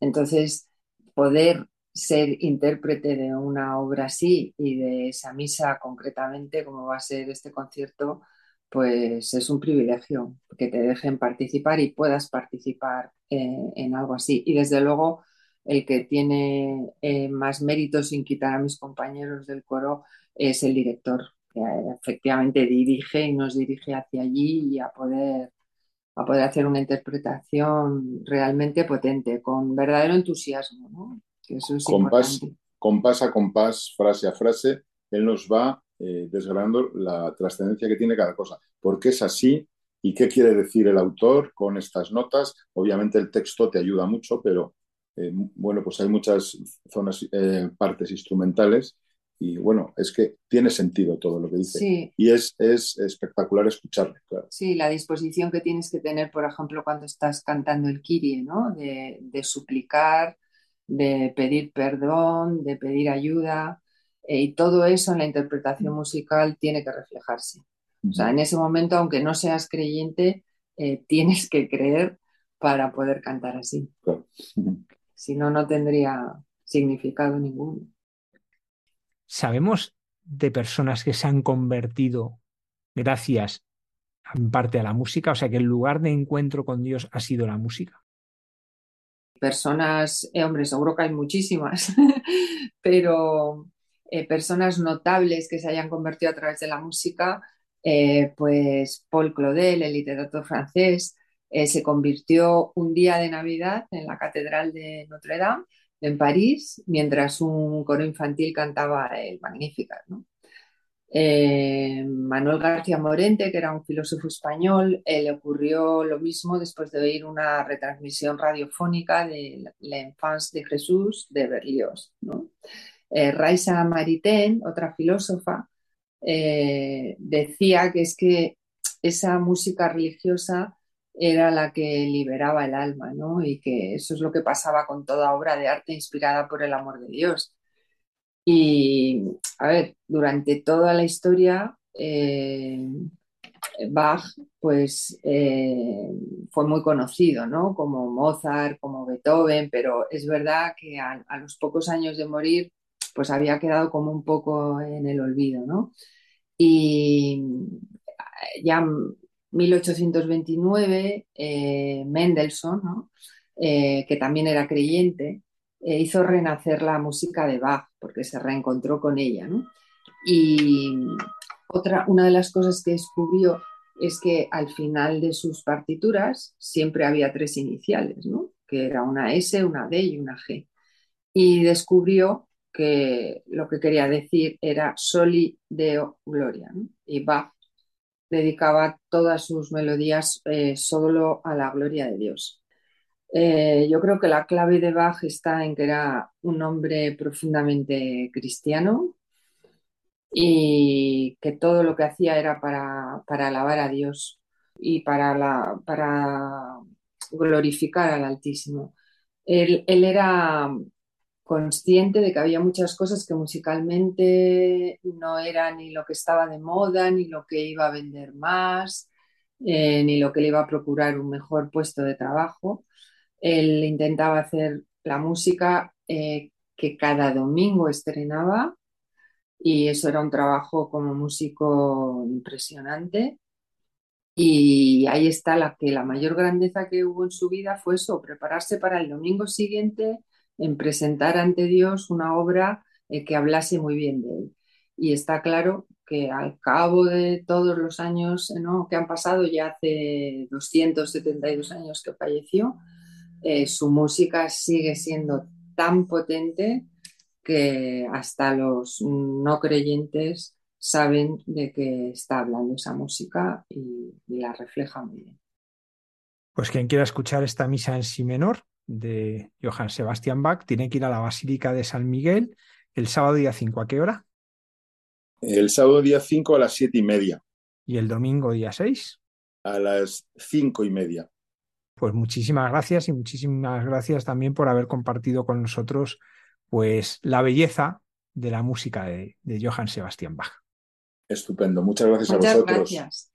entonces poder ser intérprete de una obra así y de esa misa concretamente, como va a ser este concierto, pues es un privilegio que te dejen participar y puedas participar eh, en algo así. Y desde luego, el que tiene eh, más méritos sin quitar a mis compañeros del coro es el director, efectivamente dirige y nos dirige hacia allí y a poder, a poder hacer una interpretación realmente potente, con verdadero entusiasmo, ¿no? Que eso es compás, compás a compás, frase a frase, él nos va eh, desgranando la trascendencia que tiene cada cosa. ¿Por qué es así? ¿Y qué quiere decir el autor con estas notas? Obviamente el texto te ayuda mucho, pero eh, bueno, pues hay muchas zonas, eh, partes instrumentales y bueno, es que tiene sentido todo lo que dice. Y es, es espectacular escucharle, claro. Sí, la disposición que tienes que tener, por ejemplo, cuando estás cantando el Kyrie, ¿no? De, de suplicar, de pedir perdón, de pedir ayuda. Eh, y todo eso en la interpretación musical tiene que reflejarse. O sea, en ese momento, aunque no seas creyente, eh, tienes que creer para poder cantar así. Claro. Si no, no tendría significado ninguno. ¿Sabemos de personas que se han convertido gracias en parte a la música? O sea, que el lugar de encuentro con Dios ha sido la música. Personas, eh, hombre, seguro que hay muchísimas, pero eh, personas notables que se hayan convertido a través de la música, eh, pues Paul Claudel, el literato francés, eh, se convirtió un día de Navidad en la Catedral de Notre Dame en París, mientras un coro infantil cantaba el Magnificat. Eh, Manuel García Morente, que era un filósofo español, eh, le ocurrió lo mismo después de oír una retransmisión radiofónica de L'Enfance de Jesús de Berlioz. ¿no? Eh, Raisa Maritain, otra filósofa, decía que es que esa música religiosa era la que liberaba el alma, ¿no? Y que eso es lo que pasaba con toda obra de arte inspirada por el amor de Dios. Y, a ver, durante toda la historia, eh, Bach pues eh, fue muy conocido, ¿no? Como Mozart, como Beethoven, pero es verdad que a, los pocos años de morir, pues había quedado como un poco en el olvido, ¿no? Y ya 1829, eh, Mendelssohn. Eh, que también era creyente, hizo renacer la música de Bach, porque se reencontró con ella. Y otra, una de las cosas que descubrió es que al final de sus partituras siempre había tres iniciales, que era una S, una D y una G. Y descubrió que lo que quería decir era Soli Deo Gloria. Y Bach dedicaba todas sus melodías eh, solo a la gloria de Dios. Eh, yo creo que la clave de Bach está en que era un hombre profundamente cristiano, y que todo lo que hacía era para, alabar a Dios y para, la, para glorificar al Altísimo. Él, era consciente de que había muchas cosas que musicalmente no eran ni lo que estaba de moda, ni lo que iba a vender más, eh, ni lo que le iba a procurar un mejor puesto de trabajo. Él intentaba hacer la música eh, que cada domingo estrenaba y eso era un trabajo como músico impresionante. Y ahí está la que la mayor grandeza que hubo en su vida fue eso, prepararse para el domingo siguiente en presentar ante Dios una obra eh, que hablase muy bien de él. Y está claro que al cabo de todos los años ¿no? que han pasado, ya hace 272 años que falleció, eh, su música sigue siendo tan potente que hasta los no creyentes saben de qué está hablando esa música y, la refleja muy bien. Pues quien quiera escuchar esta misa en si menor de Johann Sebastian Bach tiene que ir a la Basílica de San Miguel el sábado día 5. ¿A qué hora? El sábado día 5 a las siete y media. ¿Y el domingo día 6? A las cinco y media. Pues muchísimas gracias y muchísimas gracias también por haber compartido con nosotros pues la belleza de la música de, Johann Sebastian Bach. Estupendo, muchas gracias a vosotros. Gracias.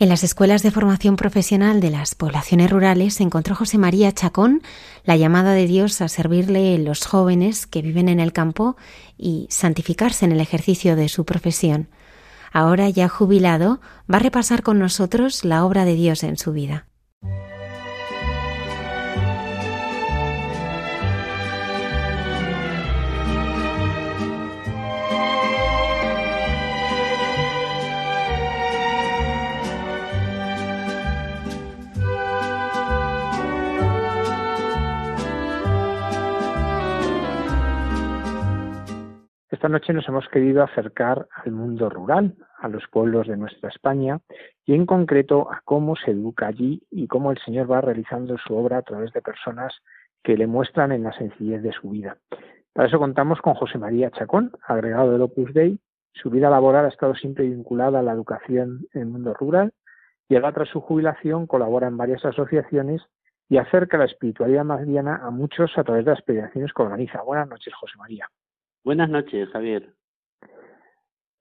En las escuelas de formación profesional de las poblaciones rurales encontró José María Chacón la llamada de Dios a servirle los jóvenes que viven en el campo y santificarse en el ejercicio de su profesión. Ahora ya jubilado, va a repasar con nosotros la obra de Dios en su vida. Esta noche nos hemos querido acercar al mundo rural, a los pueblos de nuestra España y en concreto a cómo se educa allí y cómo el Señor va realizando su obra a través de personas que le muestran en la sencillez de su vida. Para eso contamos con José María Chacón, agregado del Opus Dei. Su vida laboral ha estado siempre vinculada a la educación en el mundo rural y ahora tras su jubilación colabora en varias asociaciones y acerca la espiritualidad mariana a muchos a través de las peregrinaciones que organiza. Buenas noches, José María. Buenas noches, Javier.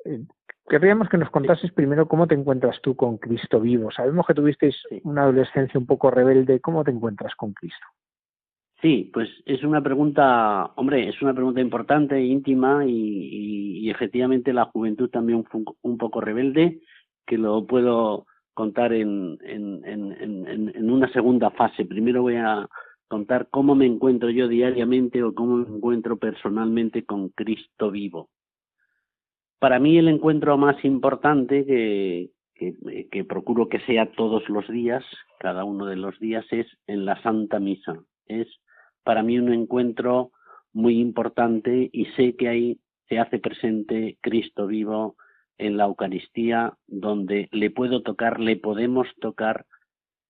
Eh, querríamos que nos contases primero cómo te encuentras tú con Cristo vivo. Sabemos que tuvisteis una adolescencia un poco rebelde. ¿Cómo te encuentras con Cristo? Sí, pues es una pregunta, hombre, es una pregunta importante, íntima y, efectivamente la juventud también fue un poco rebelde, que lo puedo contar en, en, en, en, una segunda fase. Primero voy a contar cómo me encuentro yo diariamente o cómo me encuentro personalmente con Cristo vivo. Para mí el encuentro más importante que, que, procuro que sea todos los días, cada uno de los días, es en la Santa Misa. Es para mí un encuentro muy importante y sé que ahí se hace presente Cristo vivo en la Eucaristía, donde le puedo tocar, le podemos tocar,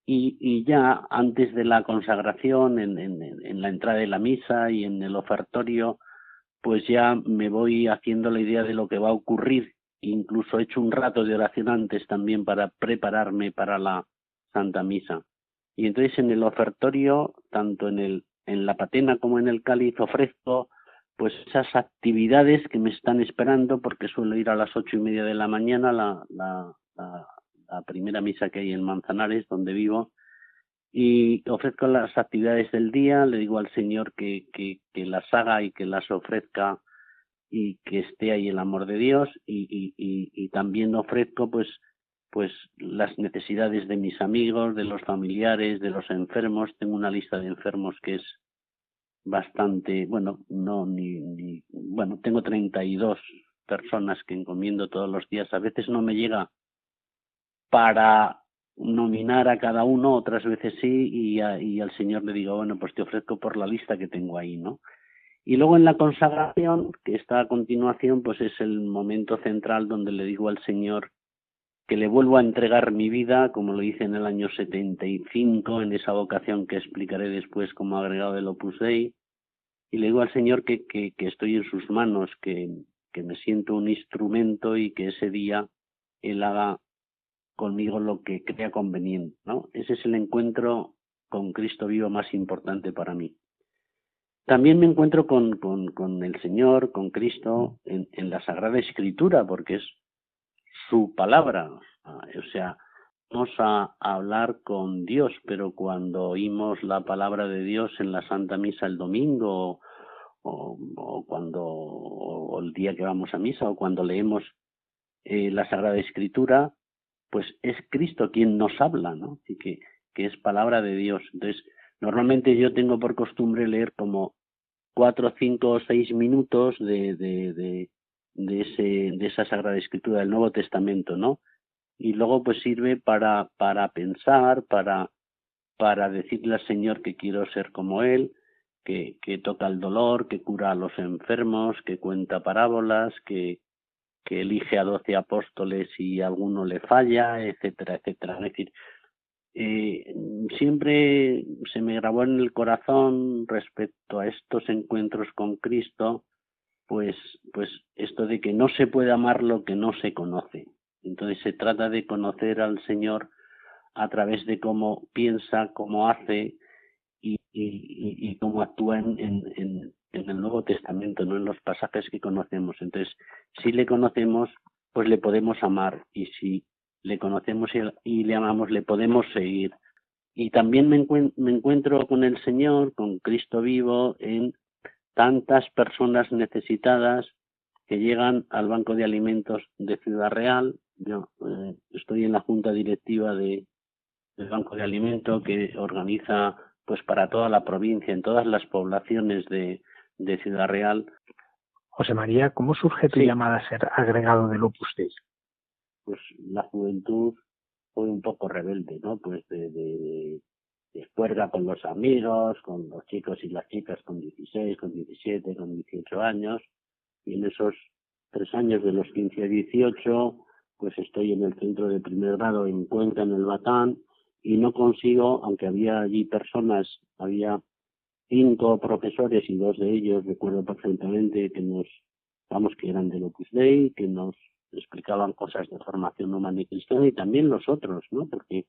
y, ya antes de la consagración, en, en, la entrada de la misa y en el ofertorio, pues ya me voy haciendo la idea de lo que va a ocurrir. Incluso he hecho un rato de oración antes también para prepararme para la Santa Misa. Y entonces en el ofertorio, tanto en el en la patena como en el cáliz ofrezco pues esas actividades que me están esperando porque suelo ir a las ocho y media de la mañana la, la, la, primera misa que hay en Manzanares donde vivo y ofrezco las actividades del día le digo al Señor que, que, que las haga y que las ofrezca y que esté ahí el amor de Dios y, y, y, y también ofrezco pues pues las necesidades de mis amigos, de los familiares, de los enfermos. Tengo una lista de enfermos que es bastante, bueno, no ni, ni bueno, tengo 32 personas que encomiendo todos los días. A veces no me llega para nominar a cada uno, otras veces sí, y, al Señor le digo, bueno, pues te ofrezco por la lista que tengo ahí, ¿no? Y luego en la consagración, que está a continuación, pues es el momento central donde le digo al Señor que le vuelvo a entregar mi vida, como lo hice en el año 75, en esa vocación que explicaré después como agregado del Opus Dei, y le digo al Señor que, que, que estoy en sus manos, que, que me siento un instrumento y que ese día Él haga conmigo lo que crea conveniente, ¿no? Ese es el encuentro con Cristo vivo más importante para mí. También me encuentro con, con, con el Señor, con Cristo, en, en la Sagrada Escritura, porque es su palabra. O sea, vamos a hablar con Dios, pero cuando oímos la palabra de Dios en la Santa Misa el domingo, o, cuando, o el día que vamos a misa, o cuando leemos eh, la Sagrada Escritura, pues es Cristo quien nos habla, ¿no? Y que, que es palabra de Dios. Entonces, normalmente yo tengo por costumbre leer como cuatro, cinco o seis minutos de, de, de, ese, de esa Sagrada Escritura del Nuevo Testamento, ¿no? Y luego pues sirve para, para pensar, para, para decirle al Señor que quiero ser como Él, que, que toca el dolor, que cura a los enfermos, que cuenta parábolas, que, que elige a doce apóstoles y alguno le falla, etcétera, etcétera. Es decir, eh, siempre se me grabó en el corazón respecto a estos encuentros con Cristo, pues, pues esto de que no se puede amar lo que no se conoce. Entonces se trata de conocer al Señor a través de cómo piensa, cómo hace y, y, y cómo actúa en, en, el Nuevo Testamento, no en los pasajes que conocemos. Entonces, si le conocemos, pues le podemos amar y si le conocemos y, y le amamos, le podemos seguir. Y también me, me encuentro con el Señor, con Cristo vivo, en tantas personas necesitadas que llegan al Banco de Alimentos de Ciudad Real. Yo eh, estoy en la junta directiva de, del Banco de Alimentos que organiza pues para toda la provincia, en todas las poblaciones de, de Ciudad Real. José María, ¿cómo surge tu llamada a ser agregado del Opus Dei? Pues la juventud fue un poco rebelde, ¿no? Pues de, de, juerga con los amigos, con los chicos y las chicas con 16, con 17, con 18 años. Y en esos tres años de los 15 a 18, pues estoy en el centro de primer grado en Cuenca, en el Batán, y no consigo, aunque había allí personas, había cinco profesores y dos de ellos, recuerdo perfectamente, que nos, vamos, que eran del Opus Dei, que nos explicaban cosas de formación humana y cristiana, y también los otros, ¿no? Porque,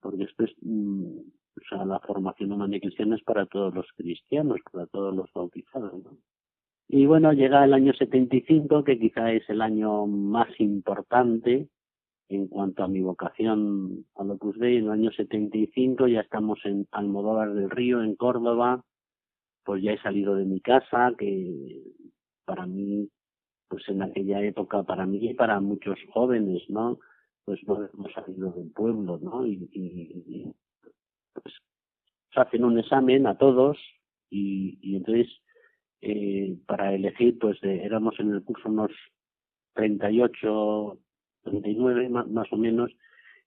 porque esto es, mm, o sea, la formación humana y cristiana es para todos los cristianos, para todos los bautizados. ¿no? Y bueno, llega el año 75, que quizá es el año más importante en cuanto a mi vocación a Opus Dei. En el año 75 ya estamos en Almodóvar del Río, en Córdoba, pues ya he salido de mi casa, que para mí, pues en aquella época, para mí y para muchos jóvenes, ¿no? Pues no hemos salido del pueblo, ¿no? Y, pues hacen un examen a todos y, y entonces eh, para elegir, pues éramos en el curso unos 38, 39 más, o menos,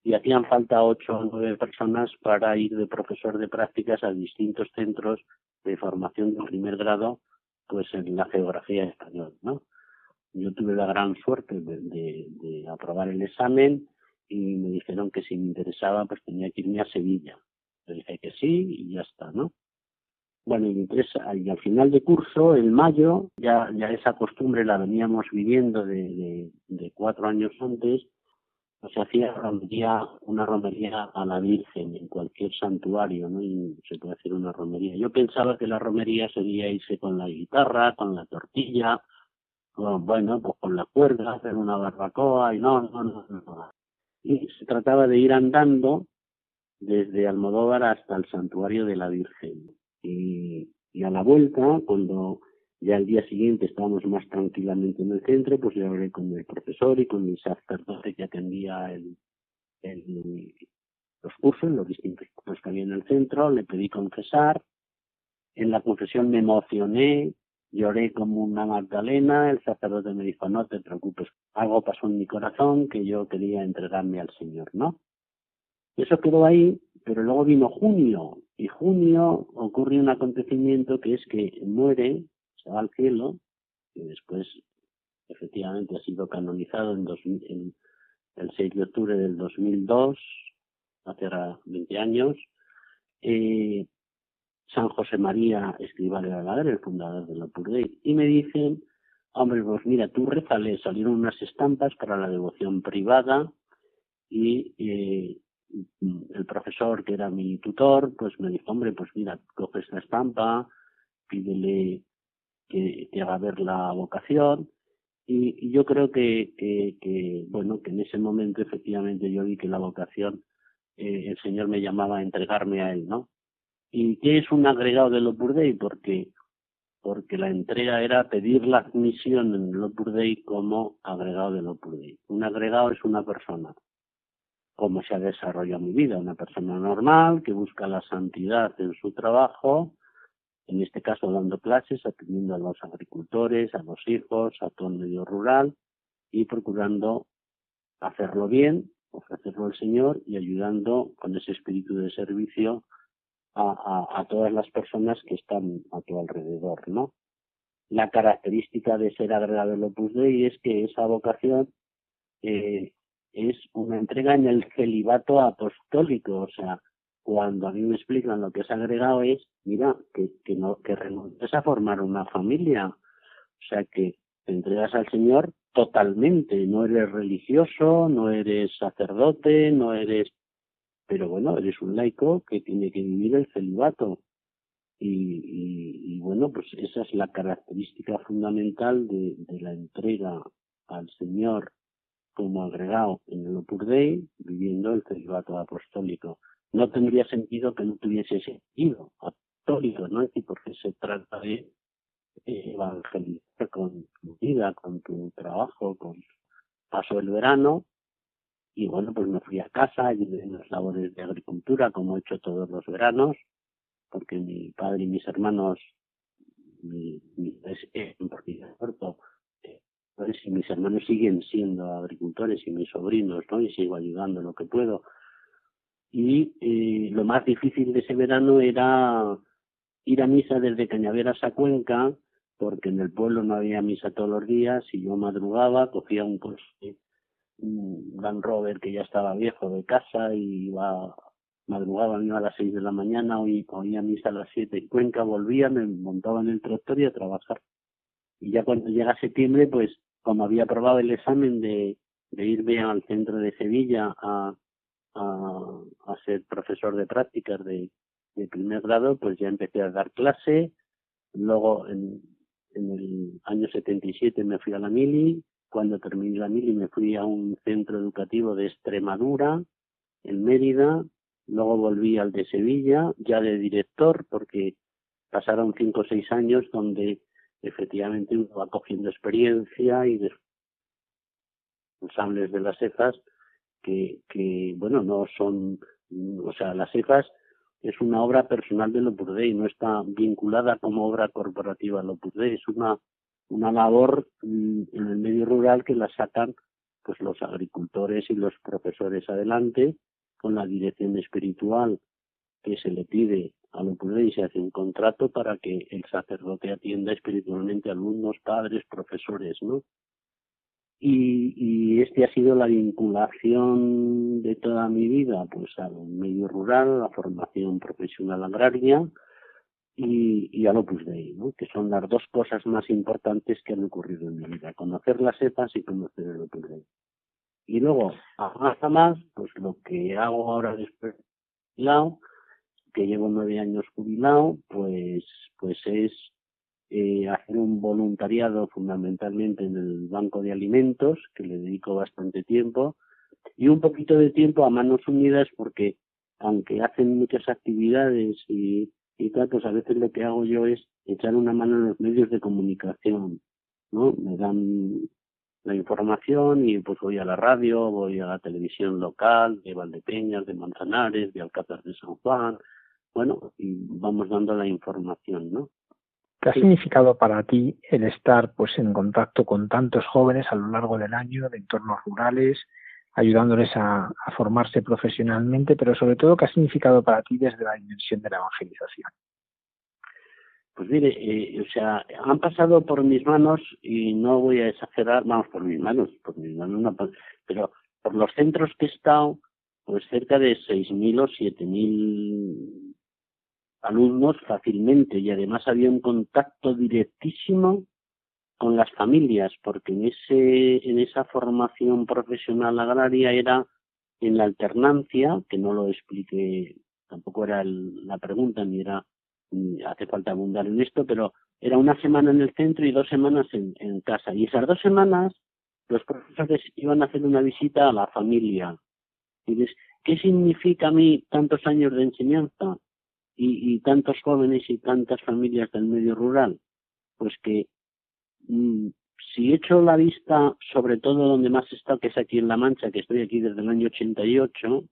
y hacían falta ocho o nueve personas para ir de profesor de prácticas a distintos centros de formación de primer grado, pues en la geografía española, ¿no? Yo tuve la gran suerte de, de, aprobar el examen y me dijeron que si me interesaba, pues tenía que irme a Sevilla. Le dije que sí y ya está, ¿no? Bueno, y, al final de curso, en mayo, ya, ya esa costumbre la veníamos viviendo de, cuatro años antes, se hacía romería, una romería a la Virgen en cualquier santuario, ¿no? Y se puede hacer una romería. Yo pensaba que la romería sería irse con la guitarra, con la tortilla, con, bueno, pues con la cuerda, hacer una barbacoa, y no, no, no, no. Y se trataba de ir andando desde Almodóvar hasta el santuario de la Virgen. Y, y a la vuelta, cuando ya al día siguiente estábamos más tranquilamente en el centro, pues yo hablé con el profesor y con mi sacerdote que atendía el, el, los cursos, los distintos cursos que había en el centro, le pedí confesar. En la confesión me emocioné, lloré como una Magdalena, el sacerdote me dijo, no te preocupes, algo pasó en mi corazón que yo quería entregarme al Señor, ¿no? Eso quedó ahí, pero luego vino junio, y junio ocurre un acontecimiento que es que muere se va al cielo, y después efectivamente ha sido canonizado en, el 6 de octubre del 2002, hace 20 años, San José María Escribal de la el fundador de la Purdey, y me dicen, hombre, pues mira, tú rezale, salieron unas estampas para la devoción privada y eh, el profesor que era mi tutor, pues me dijo, hombre, pues mira, coge esta estampa, pídele que te haga ver la vocación y, yo creo que, que, bueno que en ese momento efectivamente yo vi que la vocación eh, el Señor me llamaba a entregarme a él no y qué es un agregado del Opus Dei porque porque la entrega era pedir la admisión en el Opus Dei como agregado del Opus Dei. Un agregado es una persona como se ha desarrollado mi vida una persona normal que busca la santidad en su trabajo en este caso dando clases, atendiendo a los agricultores, a los hijos, a todo el medio rural y procurando hacerlo bien, ofrecerlo al Señor y ayudando con ese espíritu de servicio a, a, todas las personas que están a tu alrededor, ¿no? La característica de ser agregado del Opus Dei es que esa vocación eh, es una entrega en el celibato apostólico, o sea, cuando a mí me explican lo que es agregado es, mira, que, que, no, que renuncies a formar una familia. O sea, que te entregas al Señor totalmente. No eres religioso, no eres sacerdote, no eres... Pero bueno, eres un laico que tiene que vivir el celibato. Y, y, bueno, pues esa es la característica fundamental de, de la entrega al Señor como agregado en el Opus Dei, viviendo el celibato apostólico no tendría sentido que no tuviese sentido apostólico, ¿no? Y porque se trata de evangelizar con tu vida, con tu trabajo, con paso el verano y bueno, pues me fui a casa, ayudé en las labores de agricultura como he hecho todos los veranos, porque mi padre y mis hermanos, mi, mi es, porque corto, eh, pues, y mis hermanos siguen siendo agricultores y mis sobrinos, ¿no? Y sigo ayudando lo que puedo y eh, lo más difícil de ese verano era ir a misa desde Cañaveras a Cuenca, porque en el pueblo no había misa todos los días y yo madrugaba, cogía un coche, un Land Rover que ya estaba viejo de casa y iba, madrugaba, iba a las seis de la mañana, oí, oía misa a las siete en Cuenca, volvía, me montaba en el tractor y a trabajar. Y ya cuando llega septiembre, pues como había aprobado el examen de, irme al centro de Sevilla a, a, ser profesor de prácticas de, primer grado, pues ya empecé a dar clase. Luego, en, en el año 77 me fui a la Mili. Cuando terminé la Mili me fui a un centro educativo de Extremadura, en Mérida. Luego volví al de Sevilla, ya de director, porque pasaron cinco o seis años donde efectivamente uno va cogiendo experiencia y responsables de las cefas que, que, bueno, no son, o sea, las cefas es una obra personal del Opus Dei, no está vinculada como obra corporativa al Opus Dei, es una, una labor mm, en el medio rural que la sacan pues los agricultores y los profesores adelante con la dirección espiritual que se le pide al Opus Dei se hace un contrato para que el sacerdote atienda espiritualmente a alumnos, padres, profesores, ¿no? Y, y, este ha sido la vinculación de toda mi vida, pues al medio rural, la formación profesional agraria y, y al Opus Dei, ¿no? que son las dos cosas más importantes que han ocurrido en mi vida, conocer las cepas y conocer el Opus Dei. Y luego, más a más, pues lo que hago ahora después jubilado, que llevo nueve años jubilado, pues, pues es eh, hacer un voluntariado fundamentalmente en el banco de alimentos, que le dedico bastante tiempo, y un poquito de tiempo a manos unidas porque aunque hacen muchas actividades y, y tal, pues a veces lo que hago yo es echar una mano en los medios de comunicación, ¿no? Me dan la información y pues voy a la radio, voy a la televisión local de Valdepeñas, de Manzanares, de Alcázar de San Juan, bueno, y vamos dando la información, ¿no? ¿Qué ha significado para ti el estar pues en contacto con tantos jóvenes a lo largo del año de entornos rurales, ayudándoles a, a formarse profesionalmente, pero sobre todo qué ha significado para ti desde la dimensión de la evangelización? Pues mire, eh, o sea, han pasado por mis manos y no voy a exagerar, vamos, por mis manos, por mis manos, no, pero por los centros que he estado, pues cerca de 6.000 o 7.000 alumnos fácilmente y además había un contacto directísimo con las familias porque en ese en esa formación profesional agraria era en la alternancia que no lo expliqué tampoco era la pregunta ni era hace falta abundar en esto pero era una semana en el centro y dos semanas en, en casa. Y esas dos semanas los profesores iban a hacer una visita a la familia. Y les, ¿qué significa a mí tantos años de enseñanza y, y tantos jóvenes y tantas familias del medio rural? Pues que mm, si echo la vista sobre todo donde más está, que es aquí en La Mancha, que estoy aquí desde el año 88,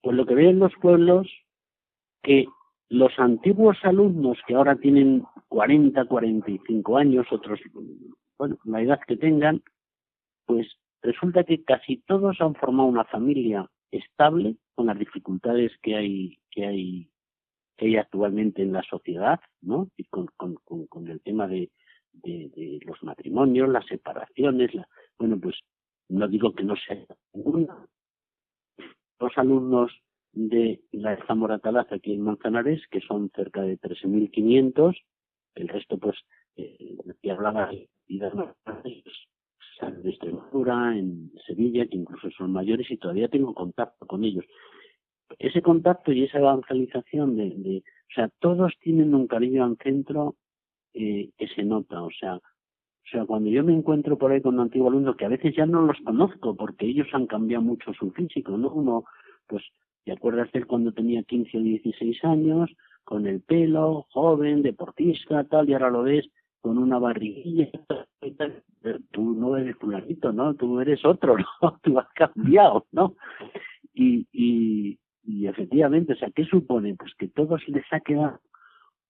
pues lo que veo en los pueblos que los antiguos alumnos que ahora tienen 40, 45 años, otros, bueno, la edad que tengan, pues resulta que casi todos han formado una familia estable con las dificultades que hay que hay que hay actualmente en la sociedad, ¿no? Y con, con, con, el tema de, de, los matrimonios, las separaciones, la, bueno, pues no digo que no sea ninguna. Los alumnos de la Zamora Talaza aquí en Manzanares, que son cerca de 13.500, el resto pues, eh, que hablaba de de Extremadura, en Sevilla, que incluso son mayores y todavía tengo contacto con ellos. Ese contacto y esa evangelización de, de o sea, todos tienen un cariño al centro eh, que se nota, o sea, o sea, cuando yo me encuentro por ahí con un antiguo alumno que a veces ya no los conozco porque ellos han cambiado mucho su físico, ¿no? Uno, pues, ¿te acuerdas de cuando tenía 15 o 16 años? Con el pelo, joven, deportista, tal, y ahora lo ves con una barriguilla tú no eres fulanito, ¿no? Tú eres otro, ¿no? Tú has cambiado, ¿no? Y, y, y efectivamente, o sea, ¿qué supone? Pues que todos les ha quedado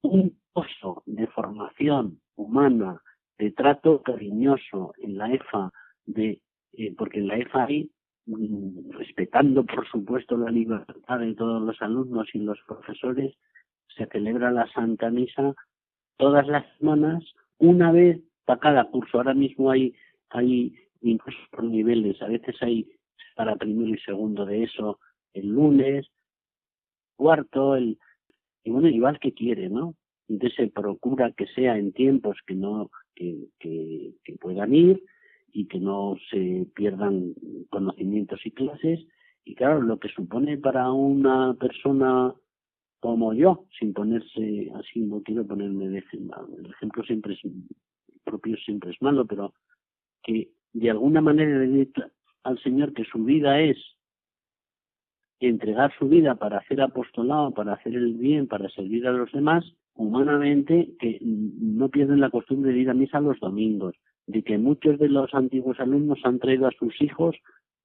un pozo de formación humana, de trato cariñoso en la EFA, de eh, porque en la EFA hay, mm, respetando por supuesto la libertad de todos los alumnos y los profesores, se celebra la Santa Misa todas las semanas, una vez para cada curso. Ahora mismo hay, hay incluso por niveles, a veces hay para primero y segundo de eso el lunes, cuarto, el, y bueno, igual que quiere, ¿no? Entonces se procura que sea en tiempos que no, que, que, que puedan ir y que no se pierdan conocimientos y clases. Y claro, lo que supone para una persona como yo, sin ponerse así, no quiero ponerme de ejemplo, el ejemplo siempre es propio siempre es malo, pero que de alguna manera le al Señor que su vida es entregar su vida para hacer apostolado, para hacer el bien, para servir a los demás, humanamente, que no pierden la costumbre de ir a misa los domingos, de que muchos de los antiguos alumnos han traído a sus hijos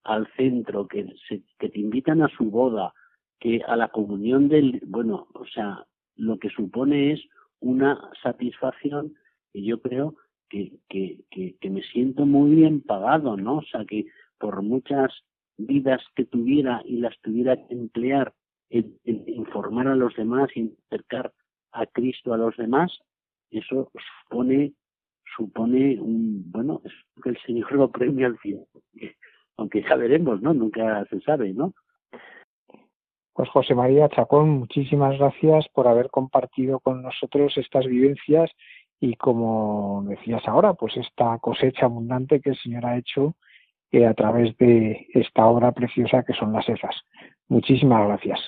al centro, que, que te invitan a su boda, que a la comunión del, bueno, o sea, lo que supone es una satisfacción y yo creo que, que, que, me siento muy bien pagado, ¿no? O sea, que por muchas vidas que tuviera y las tuviera que emplear en, informar a los demás y acercar a Cristo a los demás, eso supone supone un bueno es que el Señor lo premia al fin aunque ya veremos no nunca se sabe no pues José María Chacón muchísimas gracias por haber compartido con nosotros estas vivencias y como decías ahora pues esta cosecha abundante que el Señor ha hecho eh, a través de esta obra preciosa que son las EFAS. Muchísimas gracias.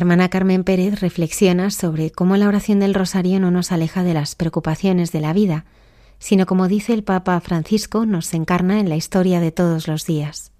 Hermana Carmen Pérez reflexiona sobre cómo la oración del rosario no nos aleja de las preocupaciones de la vida, sino como dice el Papa Francisco, nos encarna en la historia de todos los días.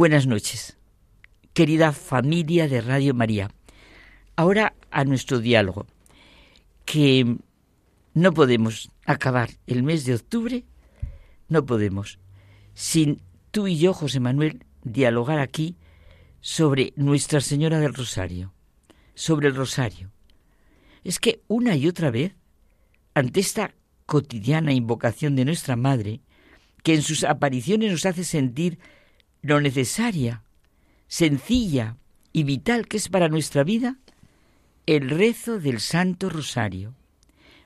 Buenas noches, querida familia de Radio María. Ahora a nuestro diálogo, que no podemos acabar el mes de octubre, no podemos, sin tú y yo, José Manuel, dialogar aquí sobre Nuestra Señora del Rosario, sobre el Rosario. Es que una y otra vez, ante esta cotidiana invocación de nuestra Madre, que en sus apariciones nos hace sentir lo necesaria, sencilla y vital que es para nuestra vida el rezo del Santo Rosario.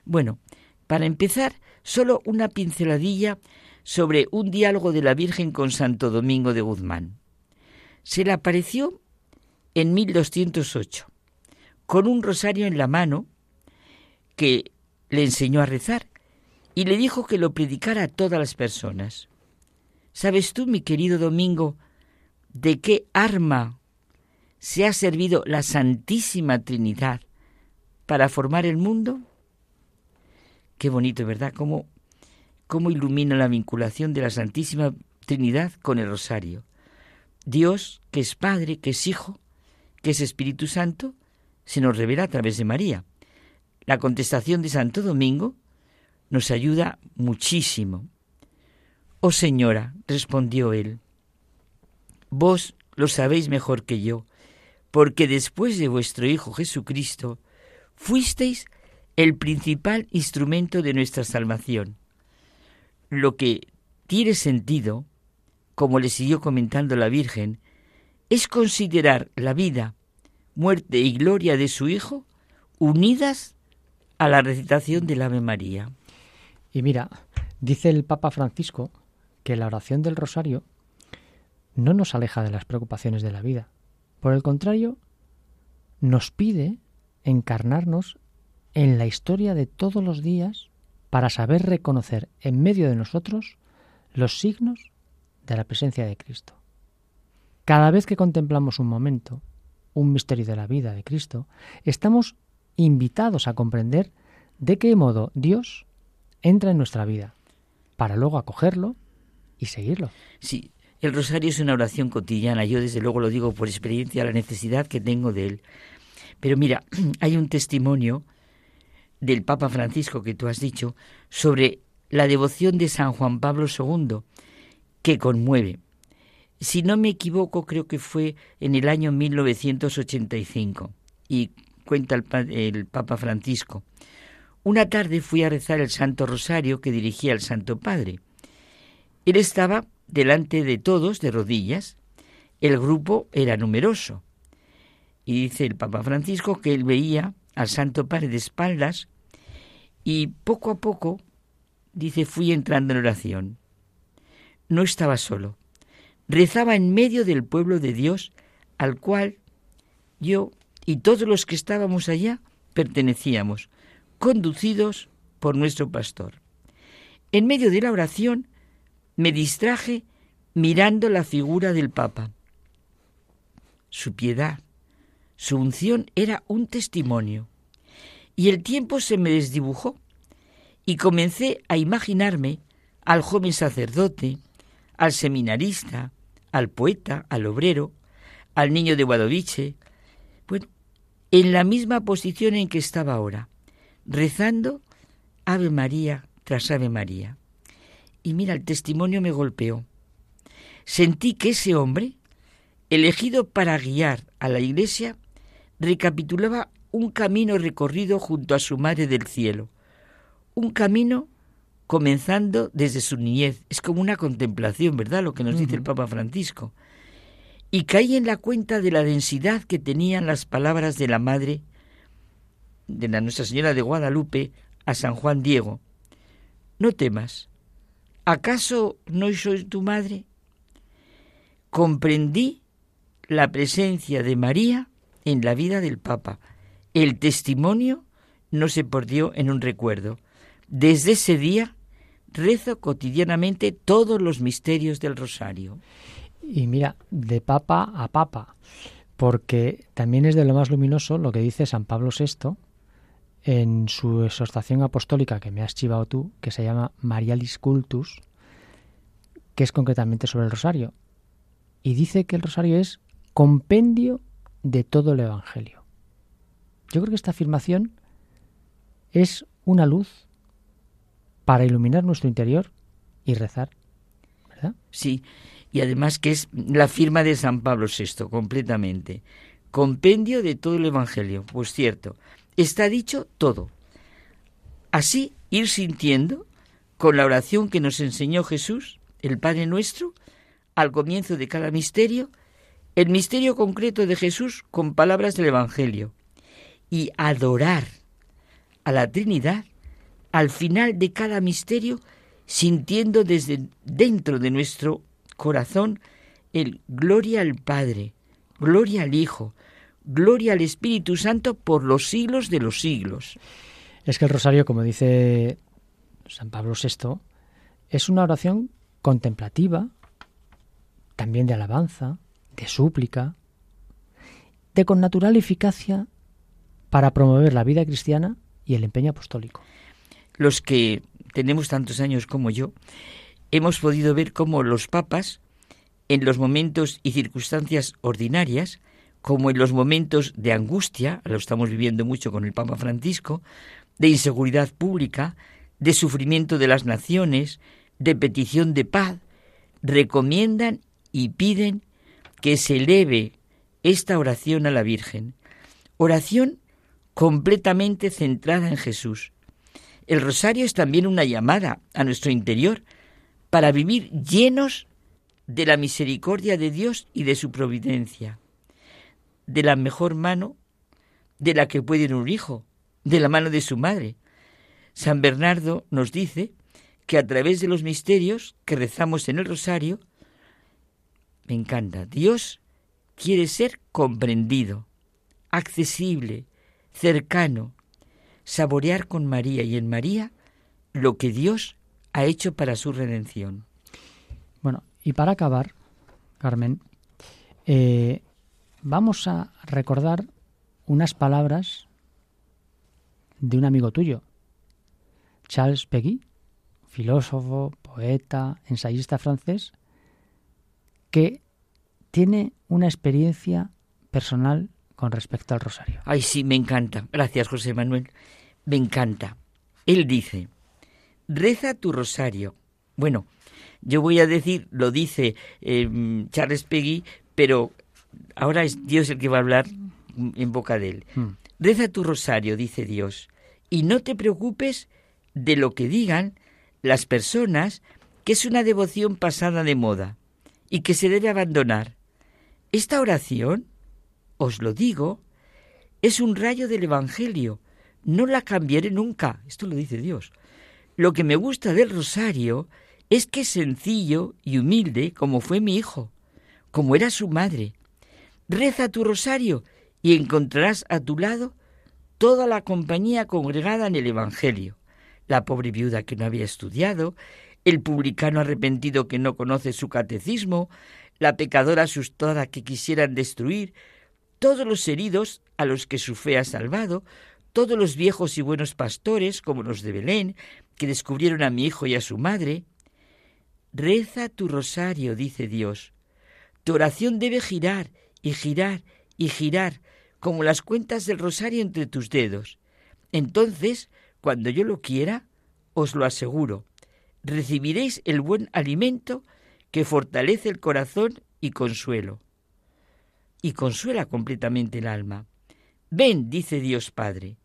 Bueno, para empezar, solo una pinceladilla sobre un diálogo de la Virgen con Santo Domingo de Guzmán. Se le apareció en 1208, con un rosario en la mano que le enseñó a rezar y le dijo que lo predicara a todas las personas. ¿Sabes tú, mi querido Domingo, de qué arma se ha servido la Santísima Trinidad para formar el mundo? Qué bonito, ¿verdad? ¿Cómo, cómo ilumina la vinculación de la Santísima Trinidad con el rosario. Dios, que es Padre, que es Hijo, que es Espíritu Santo, se nos revela a través de María. La contestación de Santo Domingo nos ayuda muchísimo. Oh Señora, respondió él, vos lo sabéis mejor que yo, porque después de vuestro Hijo Jesucristo, fuisteis el principal instrumento de nuestra salvación. Lo que tiene sentido, como le siguió comentando la Virgen, es considerar la vida, muerte y gloria de su Hijo unidas a la recitación del Ave María. Y mira, dice el Papa Francisco que la oración del rosario no nos aleja de las preocupaciones de la vida. Por el contrario, nos pide encarnarnos en la historia de todos los días para saber reconocer en medio de nosotros los signos de la presencia de Cristo. Cada vez que contemplamos un momento, un misterio de la vida de Cristo, estamos invitados a comprender de qué modo Dios entra en nuestra vida, para luego acogerlo y seguirlo. Sí, el rosario es una oración cotidiana, yo desde luego lo digo por experiencia, la necesidad que tengo de él. Pero mira, hay un testimonio del Papa Francisco que tú has dicho sobre la devoción de San Juan Pablo II, que conmueve. Si no me equivoco, creo que fue en el año 1985, y cuenta el, el Papa Francisco. Una tarde fui a rezar el Santo Rosario que dirigía el Santo Padre. Él estaba delante de todos, de rodillas. El grupo era numeroso. Y dice el Papa Francisco que él veía al Santo Padre de espaldas y poco a poco, dice, fui entrando en oración. No estaba solo. Rezaba en medio del pueblo de Dios al cual yo y todos los que estábamos allá pertenecíamos, conducidos por nuestro pastor. En medio de la oración me distraje mirando la figura del Papa. Su piedad, su unción era un testimonio y el tiempo se me desdibujó y comencé a imaginarme al joven sacerdote, al seminarista, al poeta, al obrero, al niño de Guadoviche, bueno, en la misma posición en que estaba ahora, rezando Ave María tras Ave María. Y mira, el testimonio me golpeó. Sentí que ese hombre, elegido para guiar a la iglesia, recapitulaba un camino recorrido junto a su Madre del Cielo, un camino comenzando desde su niñez. Es como una contemplación, ¿verdad? Lo que nos dice el Papa Francisco. Y caí en la cuenta de la densidad que tenían las palabras de la Madre de la Nuestra Señora de Guadalupe a San Juan Diego. No temas. ¿Acaso no soy tu madre? Comprendí la presencia de María en la vida del Papa el testimonio no se perdió en un recuerdo. Desde ese día rezo cotidianamente todos los misterios del rosario. Y mira, de papa a papa, porque también es de lo más luminoso lo que dice San Pablo VI en su exhortación apostólica que me has chivado tú, que se llama Marialis Cultus, que es concretamente sobre el rosario. Y dice que el rosario es compendio de todo el Evangelio. Yo creo que esta afirmación es una luz para iluminar nuestro interior y rezar, ¿verdad? Sí, y además que es la firma de San Pablo VI, completamente. Compendio de todo el Evangelio. Pues cierto, está dicho todo. Así ir sintiendo, con la oración que nos enseñó Jesús, el Padre nuestro, al comienzo de cada misterio, el misterio concreto de Jesús con palabras del Evangelio y adorar a la Trinidad al final de cada misterio, sintiendo desde dentro de nuestro corazón el gloria al Padre, gloria al Hijo, gloria al Espíritu Santo por los siglos de los siglos. Es que el rosario, como dice San Pablo VI, es una oración contemplativa, también de alabanza, de súplica, de con natural eficacia para promover la vida cristiana y el empeño apostólico. Los que tenemos tantos años como yo, hemos podido ver cómo los papas, en los momentos y circunstancias ordinarias, como en los momentos de angustia, lo estamos viviendo mucho con el Papa Francisco, de inseguridad pública, de sufrimiento de las naciones, de petición de paz, recomiendan y piden que se eleve esta oración a la Virgen. Oración completamente centrada en Jesús. El rosario es también una llamada a nuestro interior para vivir llenos de la misericordia de Dios y de su providencia, de la mejor mano de la que puede ir un hijo, de la mano de su madre. San Bernardo nos dice que a través de los misterios que rezamos en el rosario, me encanta, Dios quiere ser comprendido, accesible, cercano, saborear con María y en María lo que Dios ha hecho para su redención. Bueno, y para acabar, Carmen, eh, vamos a recordar unas palabras de un amigo tuyo, Charles Peguy, filósofo, poeta, ensayista francés, que tiene una experiencia personal con respecto al rosario. Ay, sí, me encanta. Gracias, José Manuel. Me encanta. Él dice, reza tu rosario. Bueno, yo voy a decir, lo dice em, Charles Peggy, pero ahora es Dios el que va a hablar en boca de él. Hmm. Reza tu rosario, dice Dios, y no te preocupes de lo que digan las personas, que es una devoción pasada de moda y que se debe abandonar. Esta oración os lo digo, es un rayo del Evangelio. No la cambiaré nunca. Esto lo dice Dios. Lo que me gusta del rosario es que es sencillo y humilde como fue mi hijo, como era su madre. Reza tu rosario y encontrarás a tu lado toda la compañía congregada en el Evangelio. La pobre viuda que no había estudiado, el publicano arrepentido que no conoce su catecismo, la pecadora asustada que quisieran destruir, todos los heridos a los que su fe ha salvado, todos los viejos y buenos pastores, como los de Belén, que descubrieron a mi hijo y a su madre. Reza tu rosario, dice Dios. Tu oración debe girar y girar y girar, como las cuentas del rosario entre tus dedos. Entonces, cuando yo lo quiera, os lo aseguro, recibiréis el buen alimento que fortalece el corazón y consuelo y consuela completamente el alma. Ven, dice Dios Padre,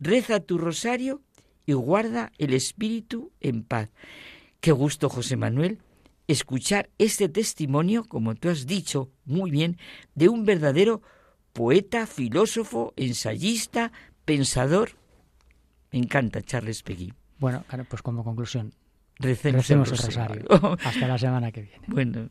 reza tu rosario y guarda el espíritu en paz. Qué gusto, José Manuel, escuchar este testimonio, como tú has dicho muy bien, de un verdadero poeta, filósofo, ensayista, pensador. Me encanta Charles Peggy. Bueno, pues como conclusión, recemos, el rosario. Hasta la semana que viene. Bueno.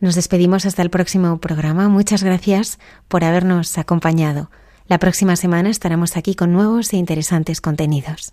Nos despedimos hasta el próximo programa. Muchas gracias por habernos acompañado. La próxima semana estaremos aquí con nuevos e interesantes contenidos.